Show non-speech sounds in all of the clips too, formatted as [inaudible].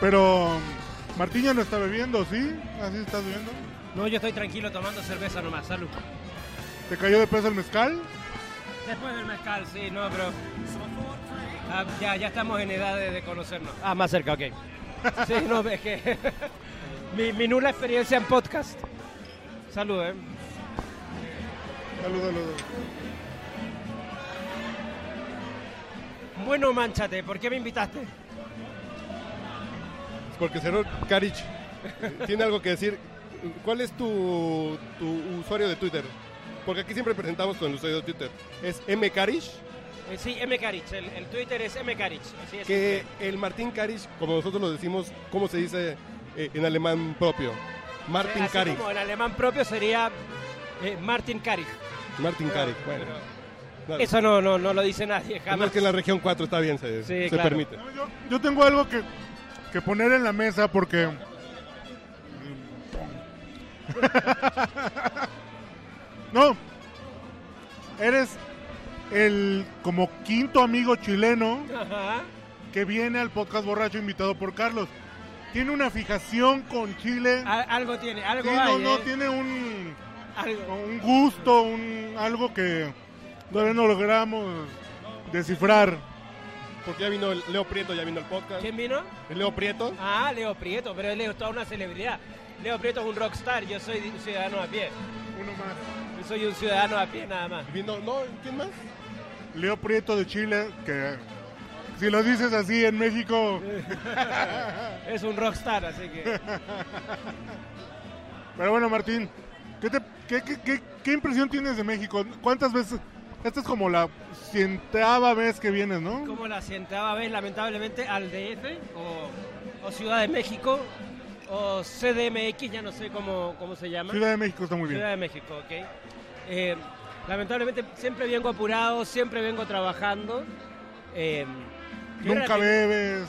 Pero Martín ya no está bebiendo, ¿sí? ¿Así estás bebiendo? No, yo estoy tranquilo tomando cerveza nomás, salud. ¿Te cayó de peso el mezcal? Después del mezcal, sí, no, pero... Ah, ya, ya estamos en edad de, de conocernos. Ah, más cerca, ok. Sí, no, es que... [laughs] mi, mi nula experiencia en podcast. Salud, ¿eh? Salud, salud. Bueno, manchate, ¿por qué me invitaste? Porque señor Karich [laughs] tiene algo que decir. ¿Cuál es tu, tu usuario de Twitter? Porque aquí siempre presentamos con el usuario de Twitter. ¿Es M. Karich? Eh, sí, M. Karich, el, el Twitter es M. Karich. así es. Que el Martín Karich, como nosotros lo decimos, ¿cómo se dice eh, en alemán propio? Martin Así Karich. como en alemán propio sería eh, Martin Karich. Martin Karich, bueno. Eso no, no, no lo dice nadie, No jamás. es que en la región 4 está bien, se, Sí, se claro. permite. Yo, yo tengo algo que, que poner en la mesa porque... [laughs] no, eres el como quinto amigo chileno Ajá. que viene al podcast borracho invitado por Carlos. Tiene una fijación con Chile. Al- algo tiene, algo Sí, hay, no, no, ¿eh? tiene un, Algo. un gusto, un, algo que todavía no logramos descifrar. Porque ya vino el Leo Prieto, ya vino el podcast. ¿Quién vino? El Leo Prieto. Ah, Leo Prieto, pero Leo es toda una celebridad. Leo Prieto es un rockstar, yo soy un ciudadano a pie. Uno más. Yo soy un ciudadano a pie nada más. Vino, no, ¿quién más? Leo Prieto de Chile, que si lo dices así en México, [laughs] Es un rockstar, así que... [laughs] pero bueno Martín, ¿qué, te- qué, qué- qué- impresión tienes de México? ¿Cuántas veces? Esta es como la cientava vez que vienes, ¿no? Como la cientava vez, lamentablemente, al DF o, o Ciudad de México o CDMX, ya no sé cómo, cómo se llama. Ciudad de México está muy bien. Ciudad de México, ok. Eh, lamentablemente siempre vengo apurado, siempre vengo trabajando. Eh, Nunca bebes,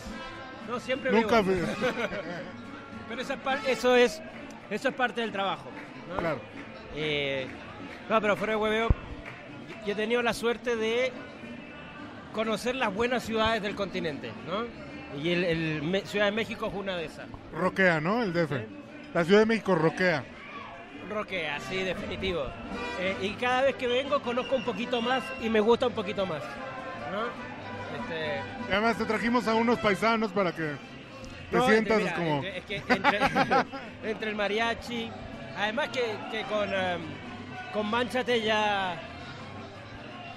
No, siempre nunca bebo. bebes. [laughs] Pero esa eso es eso es parte del trabajo. ¿no? Claro. Eh, no, pero fuera de hueveo, yo he tenido la suerte de conocer las buenas ciudades del continente, ¿no? Y el, Ciudad de México es una de esas. Roquea, ¿no? El DF. La Ciudad de México roquea. Roquea, sí, definitivo. Eh, y cada vez que vengo conozco un poquito más y me gusta un poquito más, ¿no? Este, además te trajimos a unos paisanos para que te No, sientas mira, como... Es que entre, [laughs] entre el mariachi, además que, que con, em, con Manchate ya.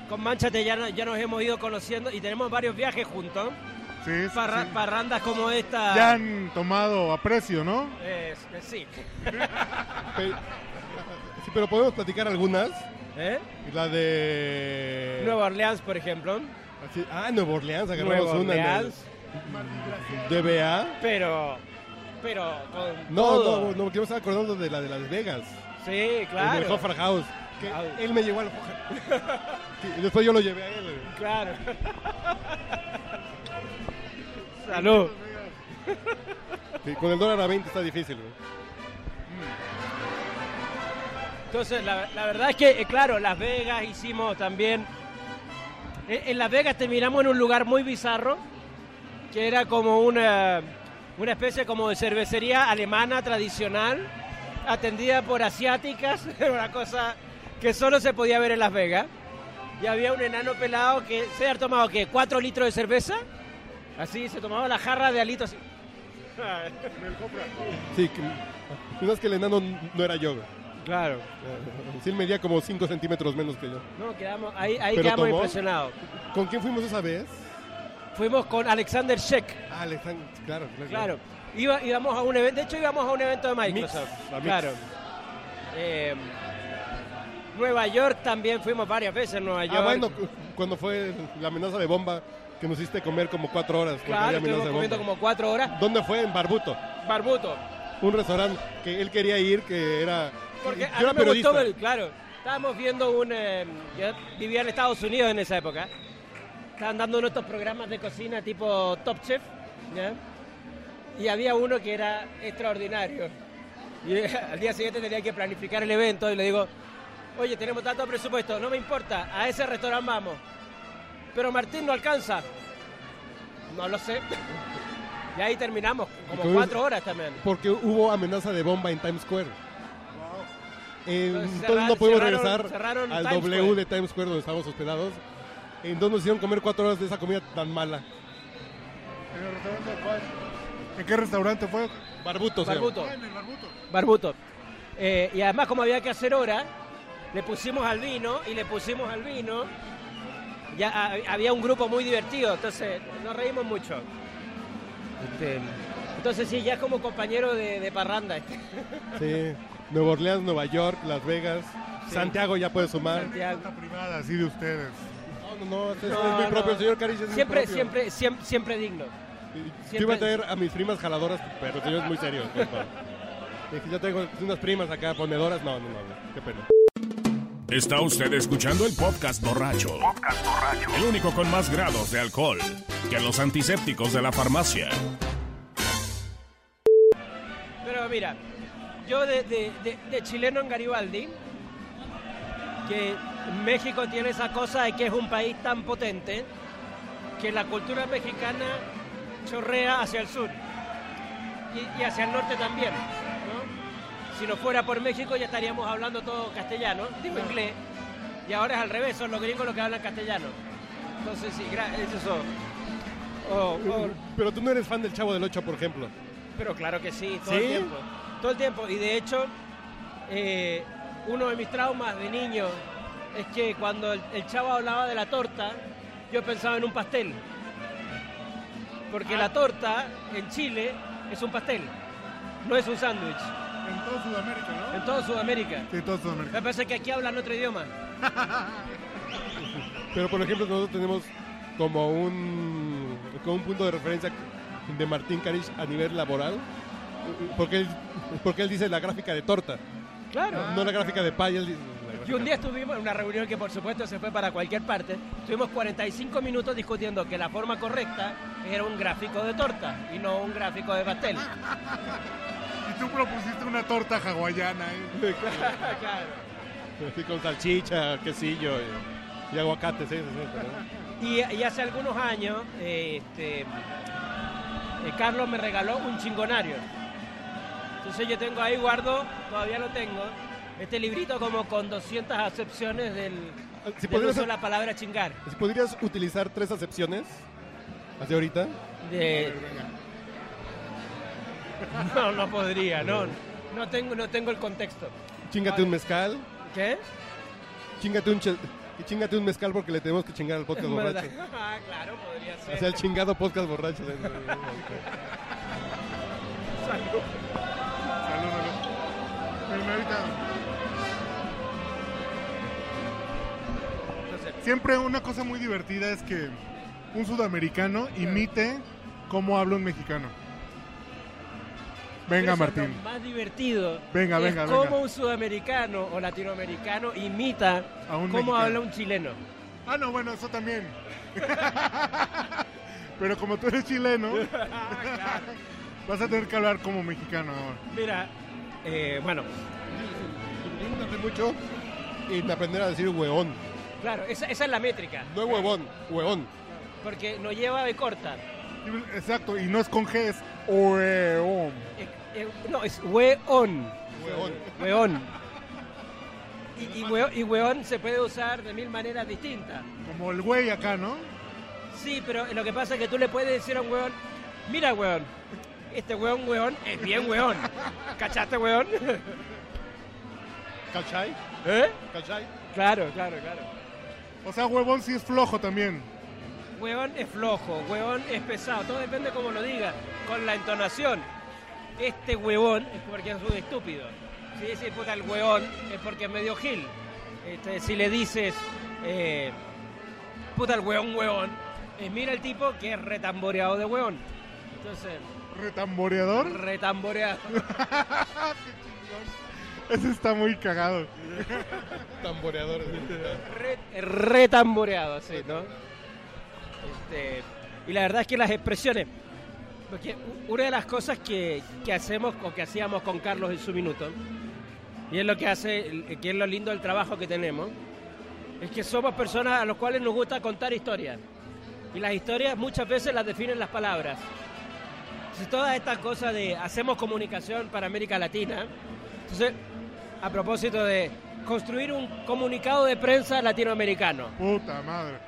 Con Manchate ya, ya nos hemos ido conociendo y tenemos varios viajes juntos. Sí, sí, Parra- sí. Parrandas como esta. Ya han tomado aprecio, ¿no? Es- es- [laughs] sí. Sí, pero podemos platicar algunas. ¿Eh? La de. Nueva Orleans, por ejemplo. Así- ah, Nueva Orleans, agarramos Nueva una Orleans. DBA. Pero. Pero con. No, todo. no, no, porque me estaba acordando de la de Las Vegas. Sí, En el claro. Hoffer House. Que Ah. él me llevó al Hoffer. [laughs] Sí, y después yo lo llevé a él. Claro. [laughs] Salud. Sí, con el dólar a 20 está difícil. güey. Entonces, la, la verdad es que, eh, claro, Las Vegas hicimos también. En, en Las Vegas terminamos en un lugar muy bizarro, que era como una, una especie como de cervecería alemana tradicional, atendida por asiáticas, era [laughs] una cosa que solo se podía ver en Las Vegas. Y había un enano pelado que se había tomado, ¿qué? ¿Cuatro litros de cerveza? Así, se tomaba la jarra de alito así. Sí, que, que el enano no era yo. Claro. Sí, él medía como 5 centímetros menos que yo. No, quedamos, ahí, ahí ¿Pero quedamos tomó? impresionados. ¿Con quién fuimos esa vez? Fuimos con Alexander Sheck. Ah, Alejandro, claro, claro. Claro. Iba, íbamos a un evento, de hecho íbamos a un evento de Microsoft. Mix, la Mix. claro. Eh, Nueva York también fuimos varias veces en Nueva York. Ah, bueno, cu- cuando fue la amenaza de bomba que nos hiciste comer como 4 horas. Claro, estuvimos comiendo como cuatro horas. ¿Dónde fue? En Barbuto. Barbuto. Un restaurante que él quería ir, que era... Porque a mí me periodista. gustó ver, claro. Estábamos viendo un... eh, yo vivía en Estados Unidos en esa época. Estaban dando uno de estos programas de cocina tipo Top Chef. ¿ya? Y había uno que era extraordinario. Y eh, [laughs] al día siguiente tenía que planificar el evento y le digo, oye, tenemos tanto presupuesto, no me importa, a ese restaurante vamos. Pero Martín no alcanza. No lo sé. Y ahí terminamos, como cuatro horas también. Porque hubo amenaza de bomba en Times Square. Eh, Entonces, entonces cerrar- no cerraron- regresar cerraron al Times W Square. de Times Square donde estábamos hospedados. Entonces nos hicieron comer cuatro horas de esa comida tan mala. ¿En el restaurante cuál? ¿En qué restaurante fue? Barbuto. Barbuto. Ah, en el Barbuto. Barbuto. Eh, y además, como había que hacer hora, le pusimos al vino y le pusimos al vino. Ya ha- había un grupo muy divertido, entonces nos reímos mucho. Este, entonces, sí, ya es como compañero de, de parranda. este, [laughs] Sí. Nueva Orleans, Nueva York, Las Vegas. Sí. Santiago ya puede sumar. Santiago. Privada, así de ustedes. No, no, no, este es No, no. propio. El señor es muy Siempre, propio. siempre, siempre, siempre digno. Yo iba a traer a mis primas jaladoras, pero el señor es muy serio. compa. Dije, [laughs] yo tengo unas primas acá ponedoras. No, no, no, qué pena. Está usted escuchando el podcast borracho. El único con más grados de alcohol que los antisépticos de la farmacia. Pero mira, yo de, de- de- de chileno en Garibaldi, que México tiene esa cosa de que es un país tan potente que la cultura mexicana chorrea hacia el sur y, y hacia el norte también. Si no fuera por México ya estaríamos hablando todo castellano, digo inglés, y ahora es al revés, son los gringos los que hablan castellano. Entonces sí, es eso. O- o- Pero tú no eres fan del Chavo del Ocho, por ejemplo. pero claro que sí, todo ¿Sí? el tiempo. Todo el tiempo. Y de hecho, eh, uno de mis traumas de niño es que cuando el, el chavo hablaba de la torta, yo pensaba en un pastel. Porque la torta en Chile es un pastel, no es un sándwich. En todo Sudamérica, ¿no? En toda Sudamérica. Sí, todo Sudamérica. Me parece que aquí hablan otro idioma. [laughs] Pero por ejemplo, nosotros tenemos como un, como un punto de referencia de Martín Carish a nivel laboral. Porque él, porque él dice la gráfica de torta, Claro. no la gráfica de pay. él dice la Y un día estuvimos en una reunión que por supuesto se fue para cualquier parte. Estuvimos 45 minutos discutiendo que la forma correcta era un gráfico de torta y no un gráfico de pastel. [laughs] Tú propusiste una torta hawaiana. ¿eh? [laughs] claro. Así con salchicha, quesillo y, y aguacate. Sí, sí, sí, Y, y hace algunos años, eh, este, eh, Carlos me regaló un chingonario. Entonces yo tengo ahí, guardo, todavía lo tengo, este librito como con 200 acepciones del, Si del podrías, uso de la palabra chingar. si podrías utilizar tres acepciones, así ahorita. De- [laughs] No, no podría, no, no tengo, no tengo el contexto. Chingate un mezcal, ¿Qué? chingate un, chingate un mezcal porque le tenemos que chingar al podcast ¿Verdad? borracho. [laughs] Ah, claro, podría ser. O sea, el chingado podcast borracho. Salud. Salud, salud. Siempre una cosa muy divertida es que un sudamericano imite cómo habla un mexicano. Venga, es Martín. Lo más divertido Venga, es venga, cómo venga. un sudamericano o latinoamericano imita A un cómo mexicano. habla un chileno. Ah, no, bueno, eso también. [laughs] Pero como tú eres chileno, [laughs] vas a tener que hablar como mexicano ahora. Mira, eh, bueno, tardé mucho en aprender a decir hueón. claro, esa, esa es la métrica. No huevón, hueón. Porque no lleva de corta. Exacto, y no es con G, es oeom. Eh, no, es weón. Hueón. Weón. Y, y, weón se puede usar de mil maneras distintas. Como el güey acá, ¿no? Sí, pero lo que pasa es que tú le puedes decir a un weón, mira weón, este weón weón es bien weón. ¿Cachaste weón? ¿Cachai? ¿Eh? ¿Cachai? Claro, claro, claro. O sea, huevón sí es flojo también. Huevón es flojo, huevón es pesado, todo depende como lo diga, con la entonación. Este huevón es porque es un estúpido. Si dices puta el huevón es porque es medio gil. Este, si le dices eh, puta el huevón huevón, es mira el tipo que es retamboreado de huevón. Entonces, Retamboreador. retamboreado. [laughs] Ese está muy cagado. Tamboreador. Re, re tamboreado, así, ¿no? Este, y la verdad es que las expresiones, porque una de las cosas que, que hacemos o que hacíamos con Carlos en su minuto, y es lo que hace, que es lo lindo del trabajo que tenemos, es que somos personas a las cuales nos gusta contar historias. Y las historias muchas veces las definen las palabras. Entonces, todas estas cosas de hacemos comunicación para América Latina, entonces, a propósito de construir un comunicado de prensa latinoamericano. Puta madre.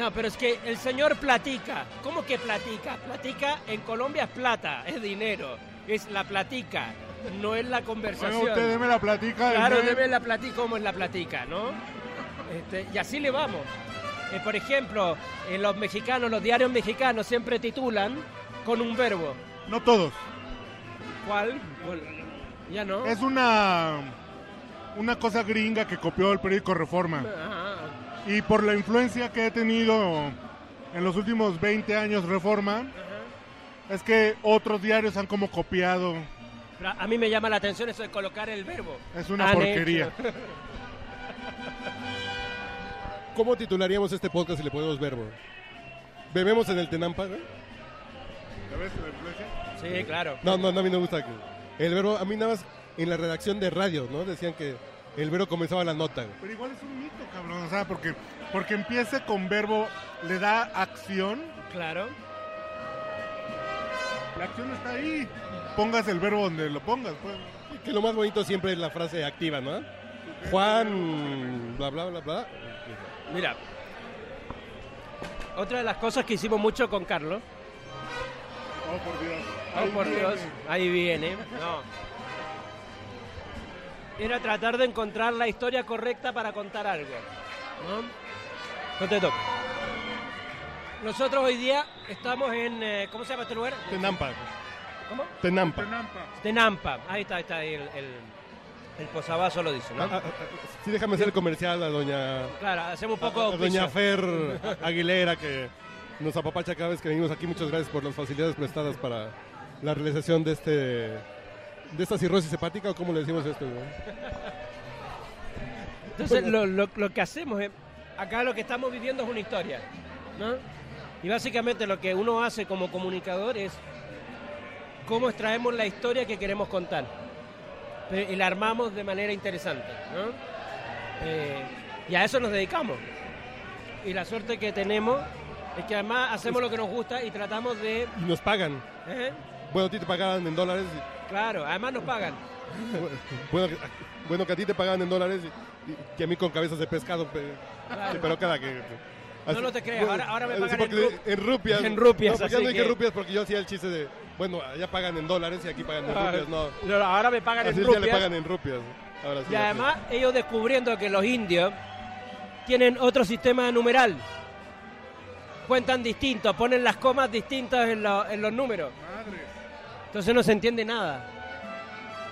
No, pero es que el señor platica. ¿Cómo que platica? Platica en Colombia es plata, es dinero, es la platica, no es la conversación. usted deme la platica. Claro, deme- debe la platica como es la platica, ¿no? Este, y así le vamos. Eh, por ejemplo, en los mexicanos, los diarios mexicanos siempre titulan con un verbo. No todos. ¿Cuál? Bueno, ya no. Es una una cosa gringa que copió el periódico Reforma. Ajá. Y por la influencia que he tenido en los últimos 20 años Reforma, es que otros diarios han como copiado. Pero a mí me llama la atención eso de colocar el verbo. Es una Han porquería. hecho. [laughs] ¿Cómo titularíamos este podcast si le ponemos verbo? ¿Bebemos en el Tenampa? la influencia? Sí, claro. No, no, no, a mí no me gusta. que- El verbo, a mí nada más en la redacción de radio, ¿no? Decían que el verbo comenzaba la nota. güey. Pero igual es un mito, cabrón. O sea, porque, porque empiece con verbo, le da acción. Claro. La acción está ahí. Pongas el verbo donde lo pongas. Pues. Que lo más bonito siempre es la frase activa, ¿no? Juan, bla, bla, bla, bla. Mira, otra de las cosas que hicimos mucho con Carlos, Oh, por Dios. oh Ahí por viene. Dios, ahí viene, no, era tratar de encontrar la historia correcta para contar algo, ¿no? No te toco. Nosotros hoy día estamos en, eh, ¿cómo se llama este lugar? Tenampa. ¿Cómo? Tenampa. Tenampa. Tenampa, ahí está, ahí está, ahí el, el, el posavasos lo dice, ¿no? Ah, ah, ah, sí, déjame hacer el comercial a doña, Claro, hacemos un a- poco a de doña. Fer Aguilera que nos apapacha cada vez que venimos aquí. Muchas gracias por las facilidades prestadas para la realización de este de esta cirrosis hepática o cómo le decimos esto. güey? Entonces, lo, lo- lo que hacemos es, acá lo que estamos viviendo es una historia, ¿no? Y básicamente lo que uno hace como comunicador es cómo extraemos la historia que queremos contar y la armamos de manera interesante, ¿no? Eh, y a eso nos dedicamos. Y la suerte que tenemos es que además hacemos lo que nos gusta y tratamos de... Y nos pagan. ¿eh? Bueno, a ti te pagaban en dólares. Claro, además nos pagan. y- Bueno, que- bueno, que a ti te pagaban en dólares y, y que a mí con cabezas de pescado. pe- Claro. pero cada que. No, no te creas, ahora- ahora me pagan en rup- en rupias. en rupias, No, porque así no dije que- rupias porque yo hacía el chiste de. Bueno, allá pagan en dólares y aquí pagan en rupias. No. No, ahora me pagan Así en ya le rupias. pagan en rupias. Ahora sí, Y así. además ellos descubriendo que los indios tienen otro sistema numeral. Cuentan distinto, ponen las comas distintas en, lo- en los números. Madre. Entonces no se entiende nada.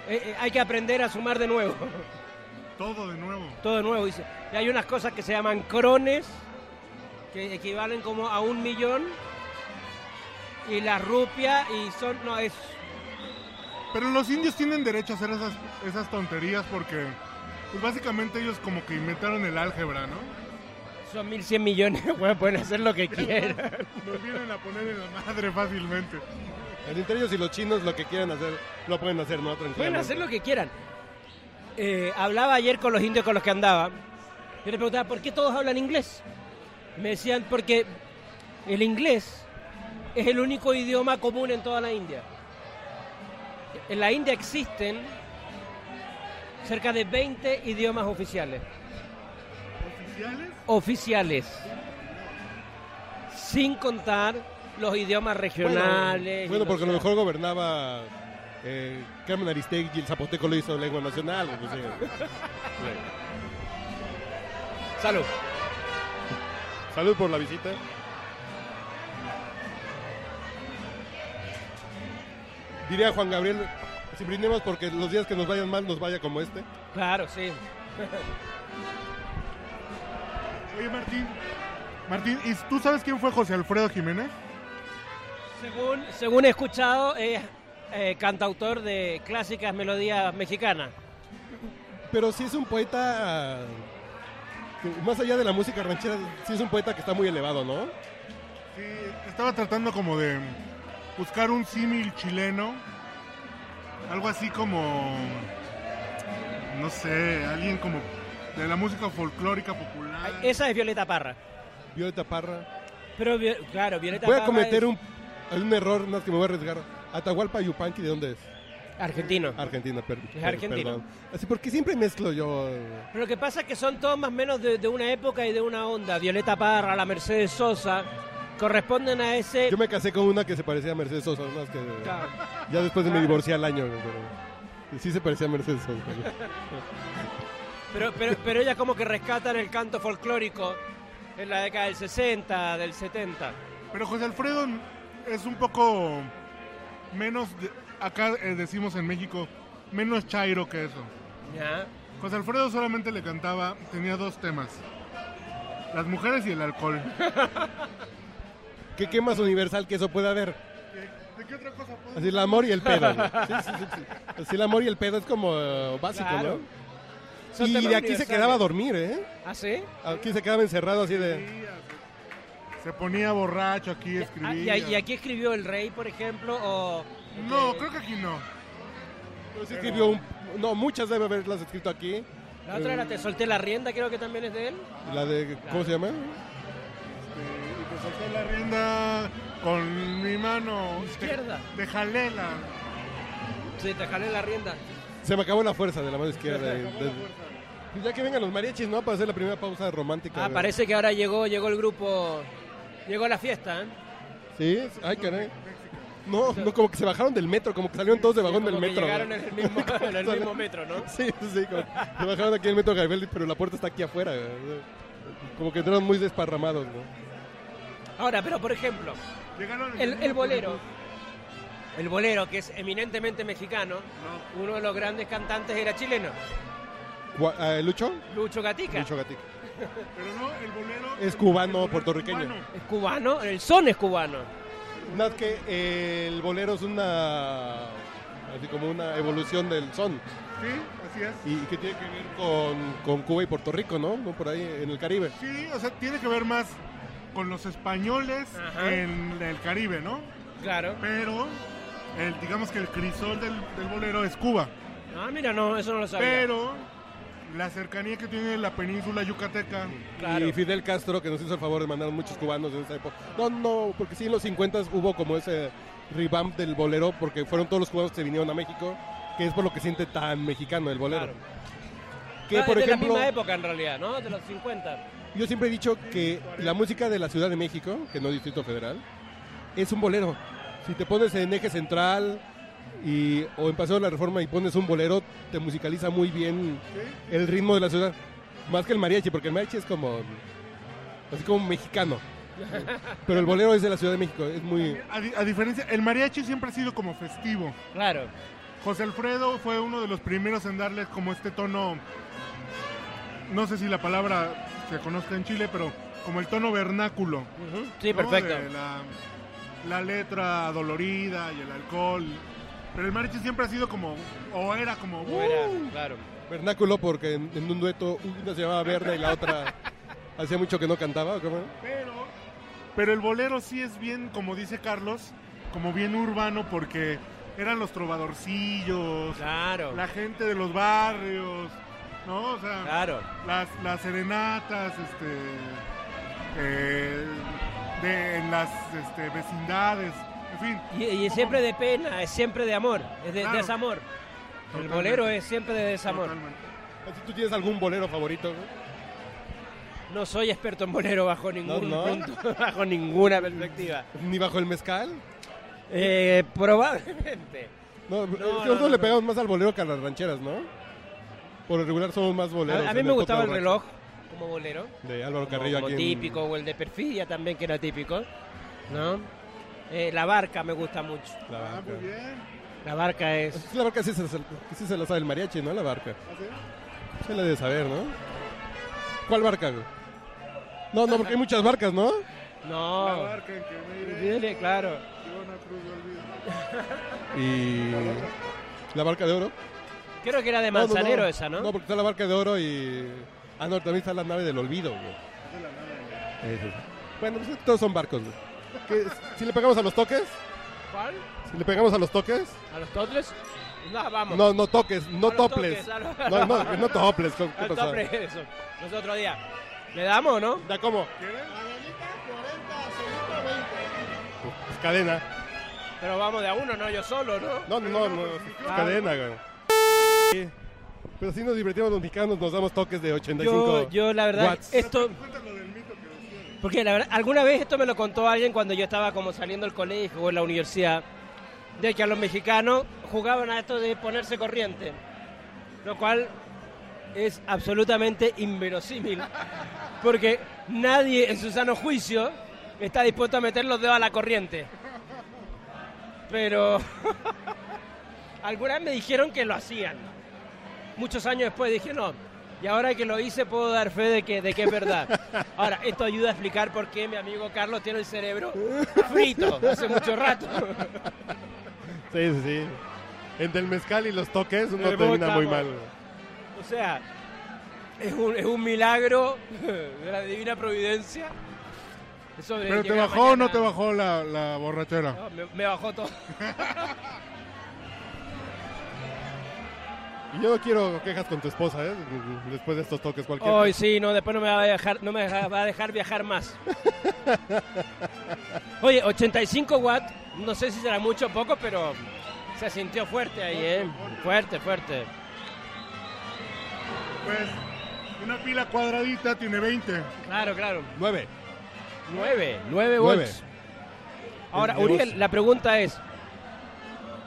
Eh, eh, hay que aprender a sumar de nuevo. Todo de nuevo. Todo de nuevo. Dice. Y hay unas cosas que se llaman crones, que equivalen como a un millón. Y la rupia, y son. No, es. Pero los indios tienen derecho a hacer esas, esas tonterías porque, pues básicamente ellos como que inventaron el álgebra, ¿no? Son 1100 millones, [laughs] bueno, pueden hacer lo que [laughs] quieran. Nos vienen a poner en la madre fácilmente. Entre ellos y los chinos lo que quieran hacer, lo pueden hacer, ¿no? Pueden hacer lo que quieran. Eh, hablaba ayer con los indios con los que andaba. Yo les preguntaba, ¿por qué todos hablan inglés? Me decían, porque el inglés es el único idioma común en toda la India. En la India existen cerca de 20 idiomas oficiales. ¿Oficiales? Oficiales. Sin contar los idiomas regionales. Bueno, porque a lo mejor gobernaba eh, Carmen Aristegui y el zapoteco lo hizo lengua nacional. pues, sí. Salud. Salud por la visita. Diría Juan Gabriel, si brindemos porque los días que nos vayan mal nos vaya como este. Claro, sí. Oye, Martín. Martín, ¿y tú sabes quién fue José Alfredo Jiménez? Según, según he escuchado, es eh, cantautor de clásicas melodías mexicanas. pero sí es un poeta que, más allá de la música ranchera, sí es un poeta que está muy elevado, ¿no? Sí, estaba tratando como de buscar un símil chileno. Algo así como. No sé, alguien como de la música folclórica popular. Esa es Violeta Parra. Violeta Parra. Pero, claro, Violeta Voy a Parra cometer es un, un error, no es que me voy a arriesgar. Atahualpa Yupanqui, ¿de dónde es? argentino. Argentina, per- Es per- argentino. perdón. Así, porque siempre mezclo yo. Pero lo que pasa es que son todos más o menos de, de una época y de una onda. Violeta Parra, la Mercedes Sosa, corresponden a ese... Yo me casé con una que se parecía a Mercedes Sosa, unas que Claro. ya después de me divorcié al año, pero sí se parecía a Mercedes Sosa. [laughs] Pero, pero, pero ellas como que rescatan el canto folclórico en la década del 60, del 70. Pero José Alfredo es un poco menos. de- acá eh, decimos en México, menos chairo que eso. ¿Ya? José Alfredo solamente le cantaba, tenía dos temas: las mujeres y el alcohol. [laughs] ¿Qué, ¿Qué más universal que eso puede haber? ¿De qué otra cosa puedo Así el amor y el pedo. güey. [laughs] Sí, sí, sí, sí. Así el amor y el pedo es como básico, Claro. ¿no? Son Y temas de aquí se universales. quedaba a dormir, ¿eh? ¿Ah, sí? Aquí se quedaba encerrado así de... Se- Se ponía borracho aquí, Ah, escribía. ¿Y, y aquí escribió El Rey, por ejemplo? O... No, creo que aquí no. Pero sí escribió un... No, muchas debe haberlas escrito aquí. La otra era Te solté la rienda, creo que también es de él. La de... ¿Cómo se llama? Este, y te solté la rienda con mi mano Izquierda. Te, te jalé la. Sí, te jalé la rienda. Se me acabó la fuerza de la mano izquierda. y- de- Y ya que vengan los mariachis, ¿no? Para hacer la primera pausa romántica. Ah, parece que ahora llegó, llegó el grupo... Llegó la fiesta, ¿eh? Sí, ay, caray. No, no, como que se bajaron del metro, como que salieron todos de vagón del Como que metro. llegaron en el mismo, [laughs] en el mismo metro, ¿no? Sí, sí, sí. como- se bajaron aquí en el metro Garibaldi, pero la puerta está aquí afuera. Como que entraron muy desparramados, ¿no? Ahora, pero por ejemplo, el, bolero. El bolero, que es eminentemente mexicano, uno de los grandes cantantes era chileno, eh, ¿Lucho? Lucho Gatica. Lucho Gatica. Pero no, el bolero. Es cubano, bolero puertorriqueño. cubano. Es cubano, el son es cubano. Nada más que eh, el bolero es una. Así como una evolución del son. Sí, así es. Y que tiene que ver con, con Cuba y Puerto Rico, ¿no? ¿no? Por ahí en el Caribe. Sí, o sea, tiene que ver más con los españoles Ajá. en el Caribe, ¿no? Claro. Pero, el, digamos que el crisol del, del bolero es Cuba. Ah, mira, no, eso no lo sabía. Pero la cercanía que tiene la península yucateca. Claro. Y Fidel Castro, que nos hizo el favor de mandar muchos cubanos en esa época. No, no, porque sí, en los 50 hubo como ese revamp del bolero, porque fueron todos los cubanos que se vinieron a México, que es por lo que siente tan mexicano el bolero. Claro. Que, por es de ejemplo, la misma época en realidad, ¿no? De los 50. yo siempre he dicho que la música de la Ciudad de México, que no Distrito Federal, es un bolero. Si te pones en eje central y, o en Paseo de la Reforma y pones un bolero, te musicaliza muy bien el ritmo de la ciudad. Más que el mariachi, porque el mariachi es como. así como mexicano. Pero el bolero es de la Ciudad de México, es muy. A, di- a diferencia, el mariachi siempre ha sido como festivo. Claro. José Alfredo fue uno de los primeros en darle como este tono, no sé si la palabra se conozca en Chile, pero como el tono vernáculo. Sí, ¿no? perfecto. De la, la letra dolorida y el alcohol. Pero el mariachi siempre ha sido como, o era como, "Uh". claro. Vernáculo, porque en, en un dueto una se llamaba Berna y la otra [laughs] hacía mucho que no cantaba. ¿o cómo? pero, pero el bolero sí es bien, como dice Carlos, como bien urbano porque eran los trovadorcillos, Claro. la gente de los barrios, ¿no? O sea, Claro. las, las serenatas, este, eh, de, en las este, vecindades, en fin. Y, y es siempre de pena, es siempre de amor, es de Claro. desamor. El bolero es siempre de desamor. ¿Tú tienes algún bolero favorito? No soy experto en bolero bajo ningún No, no. punto, [laughs] bajo ninguna perspectiva. ¿Ni bajo el mezcal? Eh, probablemente. No, nosotros no, le pegamos más al bolero que a las rancheras, ¿no? Por lo regular somos más boleros. A, a mí me gustaba el reloj como bolero. De Álvaro Como, Carrillo como aquí. en- típico, o el de Perfidia también, que era típico. ¿No? Eh, la barca me gusta mucho. La Ah, barca. muy bien. La barca es. La barca sí se, sí se la sabe el mariachi, ¿no? La barca. Se la debe saber, ¿no? ¿Cuál barca, güey? No, no, porque hay muchas barcas, ¿no? La No. barca en que me iré, Viene, claro. y cruz de. ¿La barca de oro? Creo que era de No, no, no. Manzanero esa, ¿no? No, porque está la barca de oro y. Ah, no, también está la nave del olvido, güey. Eh, sí. Bueno, pues todos son barcos, güey. ¿Qué- Si le pegamos a los toques, ¿Cuál? si le pegamos a los toques, ¿A los totles? No, vamos. no, no toques, no toples. toques, No, no, no toples. ¿qué pasó? tople, eso. Nosotros día. ¿Le damos o no? ¿Ya cómo? Pues cadena. Pero vamos de a uno, no yo solo, ¿no? No, no, no, no, es Ah. cadena, güey. Pero si nos divertimos los mexicanos, nos damos toques de 85 Yo, yo la verdad, watts. esto... Porque la verdad, alguna vez esto me lo contó alguien cuando yo estaba como saliendo del colegio o en la universidad, de que a los mexicanos jugaban a esto de ponerse corriente, lo cual es absolutamente inverosímil, porque nadie en su sano juicio está dispuesto a meter los dedos a la corriente. Pero [laughs] algunas me dijeron que lo hacían. Muchos años después dije, no, y ahora que lo hice puedo dar fe de que, de que es verdad. Ahora, esto ayuda a explicar por qué mi amigo Carlos tiene el cerebro frito hace mucho rato. Sí, sí, sí. Entre el mezcal y los toques, uno termina muy mal. O sea, es un, es un milagro de la divina providencia. ¿Pero te bajó o no te bajó la, la borrachera? No, me, me bajó todo. [laughs] Y yo no quiero quejas con tu esposa, ¿eh? Después de estos toques, cualquier. Hoy sí, no, después no me va a dejar, no me va a dejar viajar más. Oye, 85 watts, no sé si será mucho o poco, pero se sintió fuerte ahí, ¿eh? Fuerte, fuerte. Pues una pila cuadradita tiene 20. Claro, claro. Nueve. 9, 9 Nueve. volts. Ahora, Uriel, la pregunta es,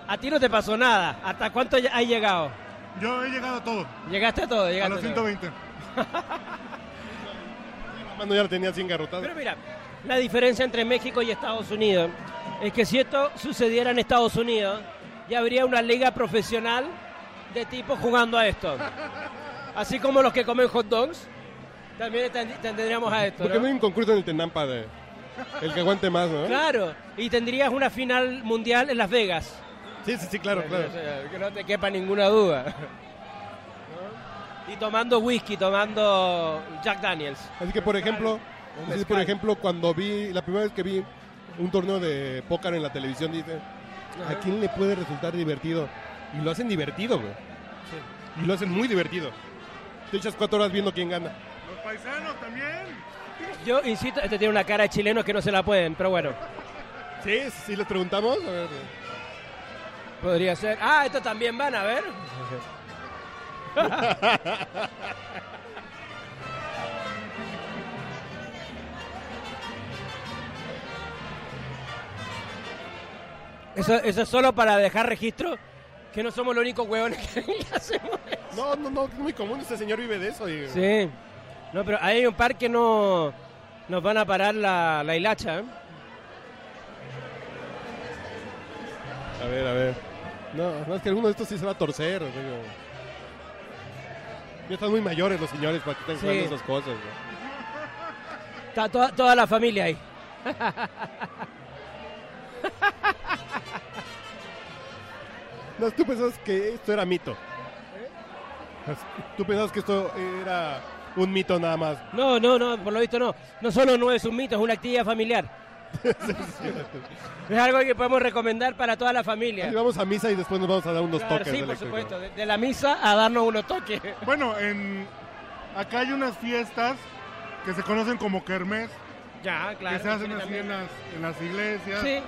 a ti no te pasó nada, ¿hasta cuánto ya has llegado? Yo he llegado a todo, Llegaste a todo, a llegaste los a todo. 120. [laughs] Mando ya la tenía así engarrotada. Pero mira, la diferencia entre México y Estados Unidos es que si esto sucediera en Estados Unidos, ya habría una liga profesional de tipos jugando a esto. [laughs] Así como los que comen hot dogs, también ten- tendríamos a esto. Porque no ¿no? hay un concurso en el Tenampa de el que aguante más, ¿no? Claro, y tendrías una final mundial en Las Vegas. Sí, sí, sí, claro, claro. Que no te quepa ninguna duda. [laughs] Y tomando whisky, tomando Jack Daniels. Así que, por ejemplo, así, por ejemplo, cuando vi, la primera vez que vi un torneo de póker en la televisión, dice, ¿a quién le puede resultar divertido? Y lo hacen divertido, güey. Y lo hacen muy divertido. Te echas cuatro horas viendo quién gana. Los paisanos también. Yo insisto, este tiene una cara de chileno que no se la pueden, pero bueno. Sí, sí, les preguntamos. A ver. Podría ser. Ah, estos también van a ver. [laughs] Eso, eso es solo para dejar registro que no somos los únicos huevones que [laughs] hacemos eso. No, no, no, es muy común. Este señor vive de eso. Sí. No, pero hay un par que no nos van a parar la, la hilacha. ¿eh? A ver, a ver. No, no, es que alguno de estos sí se va a torcer. Ya están muy mayores los señores para que estén Sí. jugando esas cosas. Está toda, toda la familia ahí. No, tú pensabas que esto era mito. Tú pensabas que esto era un mito nada más. No, no, no, por lo visto no. No solo no es un mito, es una actividad familiar. Es algo que podemos recomendar para toda la familia. Así vamos a misa y después nos vamos a dar unos Claro, toques. sí, por eléctricos. supuesto. De, de la misa a darnos unos toques. Bueno, en acá hay unas fiestas que se conocen como kermés, Ya, claro. que se hacen sí, así en las, en las iglesias. Sí.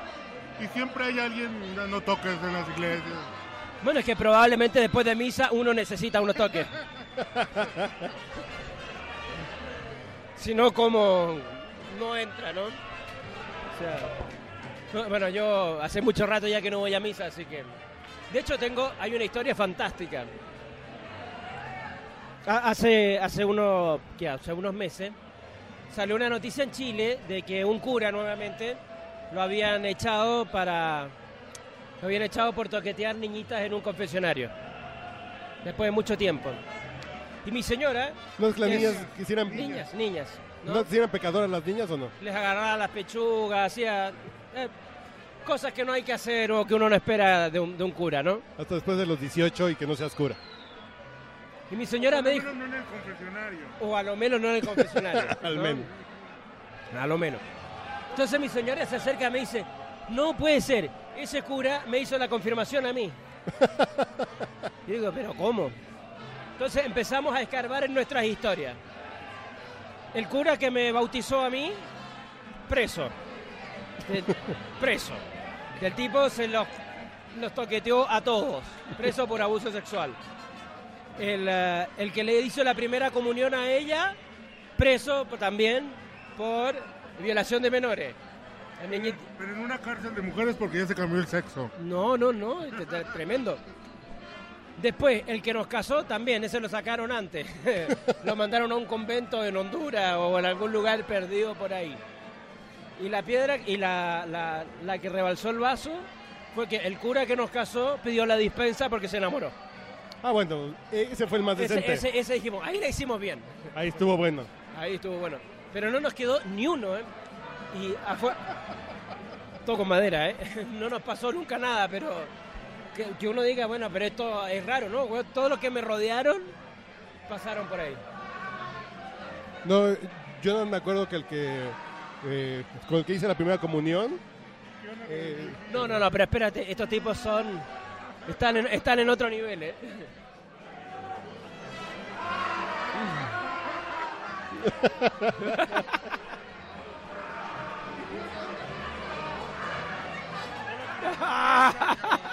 Y siempre hay alguien dando toques en las iglesias. Bueno, es que probablemente después de misa uno necesita unos toques. [laughs] si no, como no entra, ¿no? O sea, no, bueno, yo hace mucho rato ya que no voy a misa, así que... De hecho, tengo, hay una historia fantástica. Ha- Hace, hace, uno, ¿qué? hace unos meses salió una noticia en Chile de que un cura nuevamente lo habían echado para lo habían echado por toquetear niñitas en un confesionario. Después de mucho tiempo. Y mi señora. ¿No es que las niñas quisieran... Niñas, niñas. ¿No? ¿No quisieran pecadoras las niñas o no? Les agarraba las pechugas, hacía. eh, cosas que no hay que hacer o que uno no espera de un, de un cura, ¿no? Hasta después de los 18 y que no seas cura. Y mi señora me dijo, no en el confesionario. o a lo menos no en el confesionario. [laughs] Al ¿no? menos. A lo menos. Entonces mi señora se acerca y me dice, no puede ser, ese cura me hizo la confirmación a mí. [laughs] y digo, pero ¿cómo? Entonces empezamos a escarbar en nuestras historias. El cura que me bautizó a mí, preso. Preso. El tipo se los, los toqueteó a todos, preso por abuso sexual. El, eh, el que le hizo la primera comunión a ella, preso también por violación de menores. El niñito- Pero en una cárcel de mujeres porque ya se cambió el sexo. No, no, no, es t- tremendo. Después, el que nos casó también, ese lo sacaron antes. [laughs] lo mandaron a un convento en Honduras o en algún lugar perdido por ahí. Y la piedra, y la, la, la que rebalsó el vaso fue que el cura que nos casó pidió la dispensa porque se enamoró. Ah, bueno, ese fue el más Ese, decente. ese, ese dijimos, ahí la hicimos bien. Ahí estuvo bueno. Ahí estuvo bueno. Pero no nos quedó ni uno, ¿eh? Y afuera... Todo con madera, ¿eh? [laughs] No nos pasó nunca nada, pero... Que, que uno diga, bueno, pero esto es raro, ¿no? Todos los que me rodearon pasaron por ahí. No, yo no me acuerdo que el que eh, con el que hice la primera comunión. eh, No, no, no, pero espérate, estos tipos son... Están en, están en otro nivel, ¿eh? [laughs]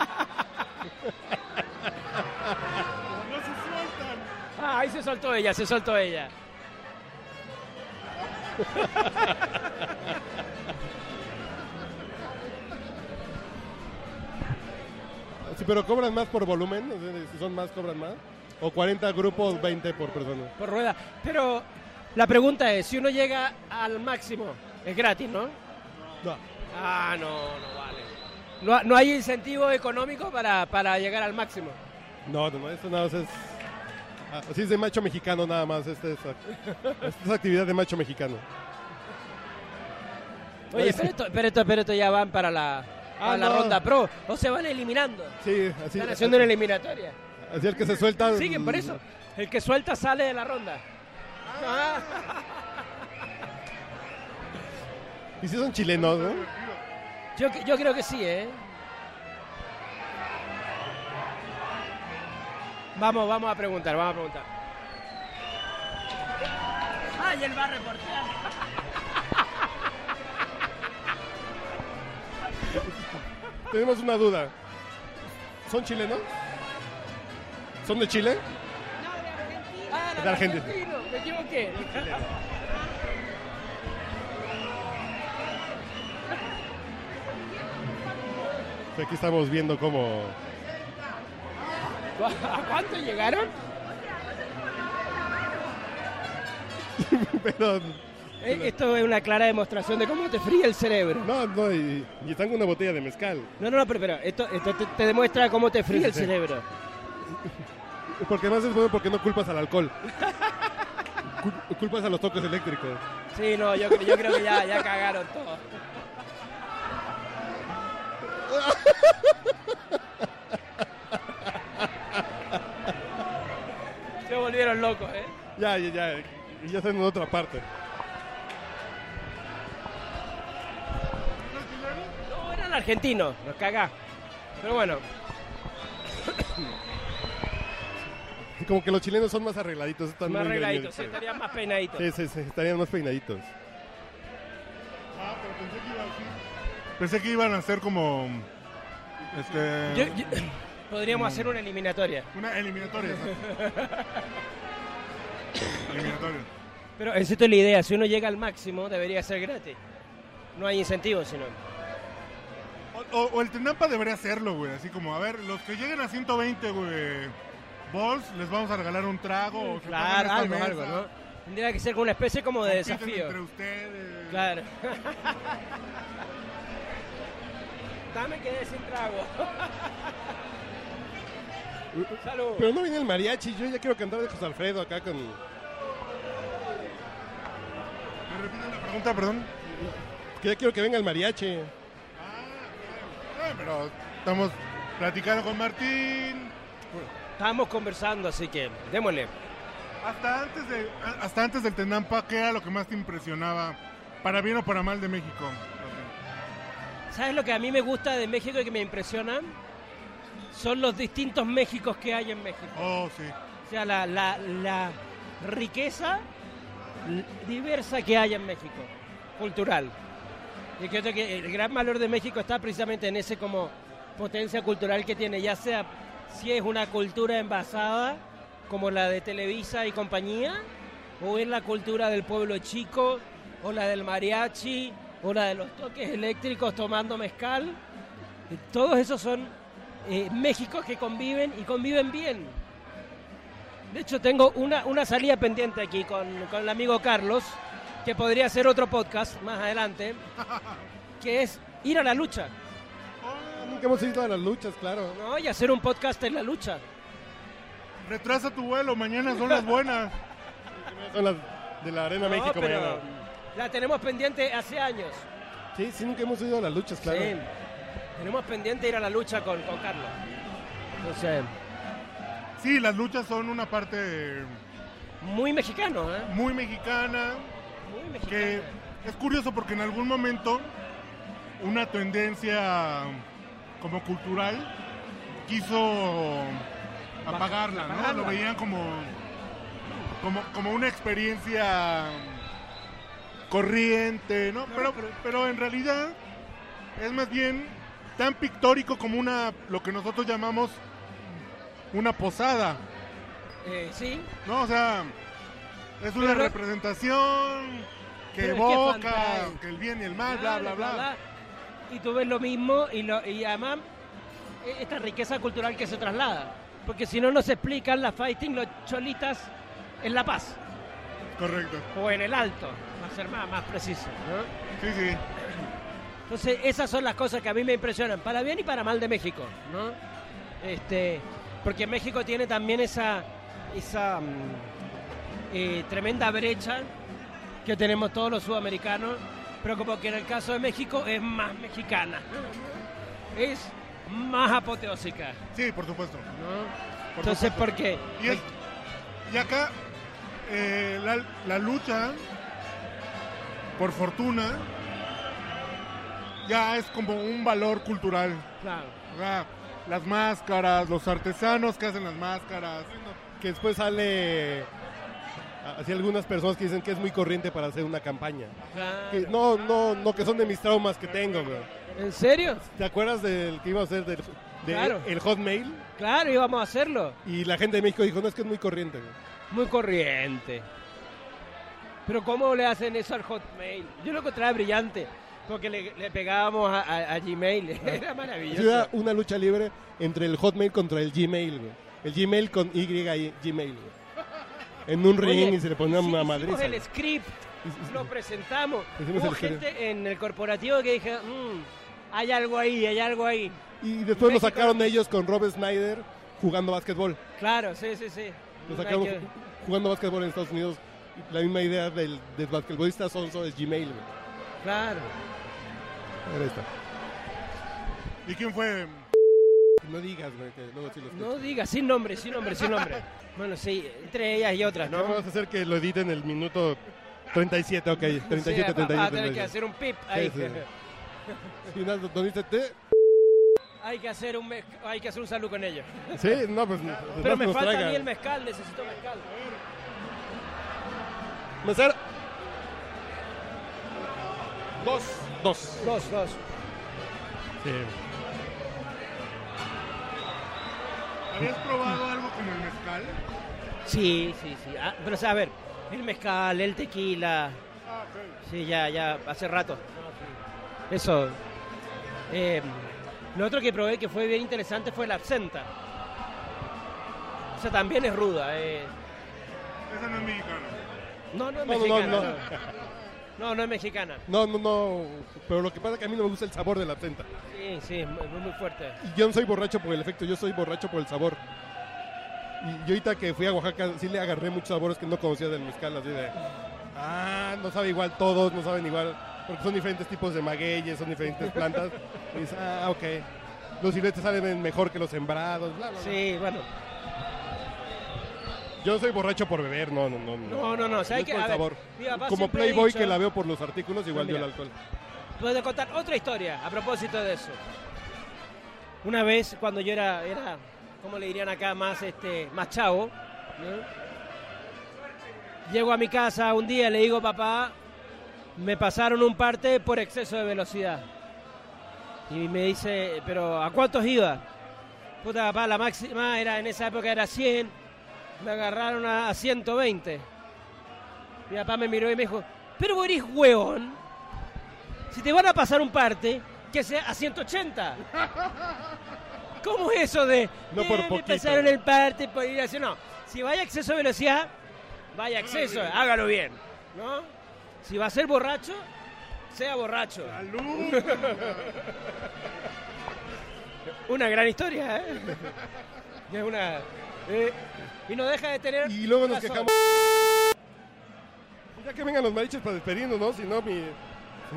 ¡No se sueltan! Ah, ahí se soltó ella, se soltó ella. sí, pero cobran más por volumen, si son más cobran más. O 40 grupos, 20 por persona. Por rueda. Pero la pregunta es, si uno llega al máximo, es gratis, ¿no? No. Ah, no, no vale. No, no hay incentivo económico para, para llegar al máximo. No, no, no, esto nada más es. ah, Así es de macho mexicano nada más. Este es, esta es actividad de macho mexicano. Oye, pero esto, pero esto, pero esto ya van para la, para Ah, la no. ronda pro. O se van eliminando. Sí, así. Están haciendo una eliminatoria. Así el que se suelta. Siguen por eso. El que suelta sale de la ronda. Ah. Y si son chilenos, ¿no? Yo, yo creo que sí, ¿eh? Vamos, vamos a preguntar, vamos a preguntar. ¡Ay, él va a reportear! Tenemos una duda. ¿Son chilenos? ¿Son de Chile? Ah, De Argentina. argentino, Me equivoqué. Aquí estamos viendo cómo. ¿A cuánto llegaron? [laughs] Pero. Eh, Esto es una clara demostración de cómo te fría el cerebro. No, no, y, y están con una botella de mezcal. No, no, no, pero, pero esto, esto te, te demuestra cómo te fría el cerebro. [laughs] Porque además es bueno porque no culpas al alcohol. [laughs] Cul- culpas a los toques eléctricos. Sí, no, yo, creo- yo creo que ya, ya cagaron todo. [laughs] Se volvieron locos, ¿eh? Ya, ya, ya. y Ya están en otra parte. No, eran argentinos, los cagá. Pero bueno, Como que los chilenos son más arregladitos. Están más muy arregladitos, sí, estarían más peinaditos. Sí, sí, sí, estarían más peinaditos. Ah, pero pensé que iba así. Pensé que iban a hacer como. Este. Yo- yo- [clears throat] podríamos hacer una eliminatoria. Una eliminatoria. [laughs] eliminatoria. Pero esa es la idea, si uno llega al máximo debería ser gratis. No hay incentivos, sino. O, o- o el Tenampa debería hacerlo, güey. Así como, a ver, los que lleguen a 120, güey. Balls, les vamos a regalar un trago. o Claro, esta algo, mesa, algo, ¿no? Tendría que ser como una especie como de compiten desafío. entre ustedes. Claro. [laughs] Dame que dé sin trago. [laughs] Salud. Pero no viene el mariachi. Yo ya quiero cantar de José Alfredo acá con. ¿Me repiten la pregunta, perdón? Que ya quiero que venga el mariachi. Eh, pero estamos platicando con Martín. estábamos conversando, así que démosle. Hasta antes, de, hasta antes del Tenampa, ¿qué era lo que más te impresionaba, para bien o para mal, de México? ¿Sabes lo que a mí me gusta de México y que me impresiona? Son los distintos Méxicos que hay en México. Oh, sí. O sea, la, la- la riqueza diversa que hay en México, cultural. Y creo que el gran valor de México está precisamente en ese como potencia cultural que tiene, ya sea si es una cultura envasada como la de Televisa y compañía, o es la cultura del pueblo chico, o la del mariachi, o la de los toques eléctricos tomando mezcal. Todos esos son eh, Méxicos que conviven y conviven bien. De hecho, tengo una, una salida pendiente aquí con, con el amigo Carlos, que podría ser otro podcast más adelante, [laughs] que es ir a la lucha, Nunca hemos ido a las luchas, claro. ¿no? Y hacer un podcast en la lucha. Retrasa tu vuelo, mañana son las buenas. [laughs] Son las de la Arena No, México. pero mañana. La tenemos pendiente hace años. Sí, sí, nunca hemos ido a las luchas, claro. Sí. Tenemos pendiente ir a la lucha con, con Carlos. Entonces, Sí, las luchas son una parte muy mexicano, ¿eh? muy mexicana, Muy mexicano. que es curioso porque en algún momento una tendencia como cultural quiso apagarla, ¿no? apagarla. Lo veían como, como, como una experiencia corriente, ¿no? Pero, pero en realidad es más bien tan pictórico como una lo que nosotros llamamos una posada. Eh, sí, No, o sea, es una Pero- representación que evoca que el bien y el mal, bla, bla, bla. Y tú ves lo mismo y, lo, y además eh, esta riqueza cultural que se traslada. Porque si no, no se explican las fighting, los cholitas en La Paz Correcto. o en el Alto, para ser más, más preciso. ¿no? Sí, sí. Entonces, esas son las cosas que a mí me impresionan, para bien y para mal de México, ¿no? Este, porque México tiene también esa, esa mm, eh, tremenda brecha que tenemos todos los sudamericanos, pero como que en el caso de México es más mexicana, es más apoteósica, Sí, por supuesto. ¿no? por Entonces, supuesto. ¿por qué? Y, es- y acá eh, la, la lucha, por fortuna, ya es como un valor cultural. Claro. Las máscaras, los artesanos que hacen las máscaras. Que después sale así algunas personas que dicen que es muy corriente para hacer una campaña. claro. Que no, no, no, que son de mis traumas que tengo, güey. ¿En serio? ¿Te acuerdas del que iba a hacer del, de Claro. el Hotmail? Claro, íbamos a hacerlo. Y la gente de México dijo, no, es que es muy corriente, güey. Muy corriente. Pero ¿cómo le hacen eso al Hotmail? Yo lo encontraba brillante, porque le, le pegábamos a, a- a Gmail. [laughs] Era Sí, maravilloso. Era una lucha libre entre el Hotmail contra el Gmail, güey. El Gmail con Y y Gmail, güey. En un ring y se le ponía una hicimos madriza. el güey. script, lo presentamos. Hicimos Hubo el script. gente en el corporativo que dije, "Mm, hay algo ahí, hay algo ahí. Y después lo sacaron ellos con Rob Snyder jugando básquetbol. Claro, sí, sí, sí. Lo sacaron que- ju- jugando básquetbol en Estados Unidos. La misma idea del, del basquetbolista sonso es Gmail, güey. Claro. Ahí está. ¿Y quién fue? No digas, güey, que luego sí los No digas, sin nombre, sin nombre, sin nombre. [laughs] Bueno, sí, entre ellas y otras, ¿No? ¿no? Vamos a hacer que lo editen el minuto 37, ok. 37, Sí, va- va a 37. tener que 37. hacer un pip ahí. Sí, sí. Sí, no, donde dice hay que hacer un hay que hacer un salud con ellos. Sí, no, pues. Pero no me falta a mí el mezcal, necesito mezcal. Mesero. Dos. Dos. Dos, dos. Sí. ¿Habías probado algo como el mezcal? Sí, sí, sí. Ah, pero o sea, a ver, el mezcal, el tequila. Ah, ok. Sí, ya, ya, hace rato. Eso. Eh, lo otro que probé que fue bien interesante fue la absenta. O sea, también es ruda. eh. Esa no es mexicana. No, no es No, no, no, mexicana. no. No, no, no es mexicana. No, no, no. Pero lo que pasa es que a mí no me gusta el sabor de la absenta. Sí, sí, muy, muy fuerte. Y yo no soy borracho por el efecto, yo soy borracho por el sabor. Y yo ahorita que fui a Oaxaca sí le agarré muchos sabores que no conocía del mezcal, así de... Ah, no sabe igual todos, no saben igual, porque son diferentes tipos de magueyes, son diferentes plantas. Y dices, ah, ok. Los silvestres saben mejor que los sembrados, bla, bla, bla. Sí, bueno. Yo soy borracho por beber, no, no, no. No, no, no. ¿sabes es qué? por A el ver, sabor. mi papá Como siempre ha Playboy dicho- que la veo por los artículos, igual Pues yo el mira. alcohol. Puedo contar otra historia a propósito de eso. Una vez, cuando yo era, era ¿cómo le dirían acá? Más, este, más chavo. ¿no? Llego a mi casa un día y le digo, papá, me pasaron un parte por exceso de velocidad. Y me dice, ¿pero a cuántos iba? Puta, papá, la máxima era en esa época era 100. Me agarraron a, a 120. Mi papá me miró y me dijo, pero vos eres hueón. Si te van a pasar un parte, que sea a 180. [laughs] ¿Cómo es eso de No por "Eh, me poquito"? pasaron el parte por ir así? No, si vaya a exceso de velocidad, vaya a exceso, hágalo bien, ¿no? Si va a ser borracho, sea borracho. ¡Salud! Una gran historia, ¿eh? Es una... eh, y no deja de tener... Y luego nos quejamos. Ya que vengan los marichis para despedirnos, ¿no? Si no, mi,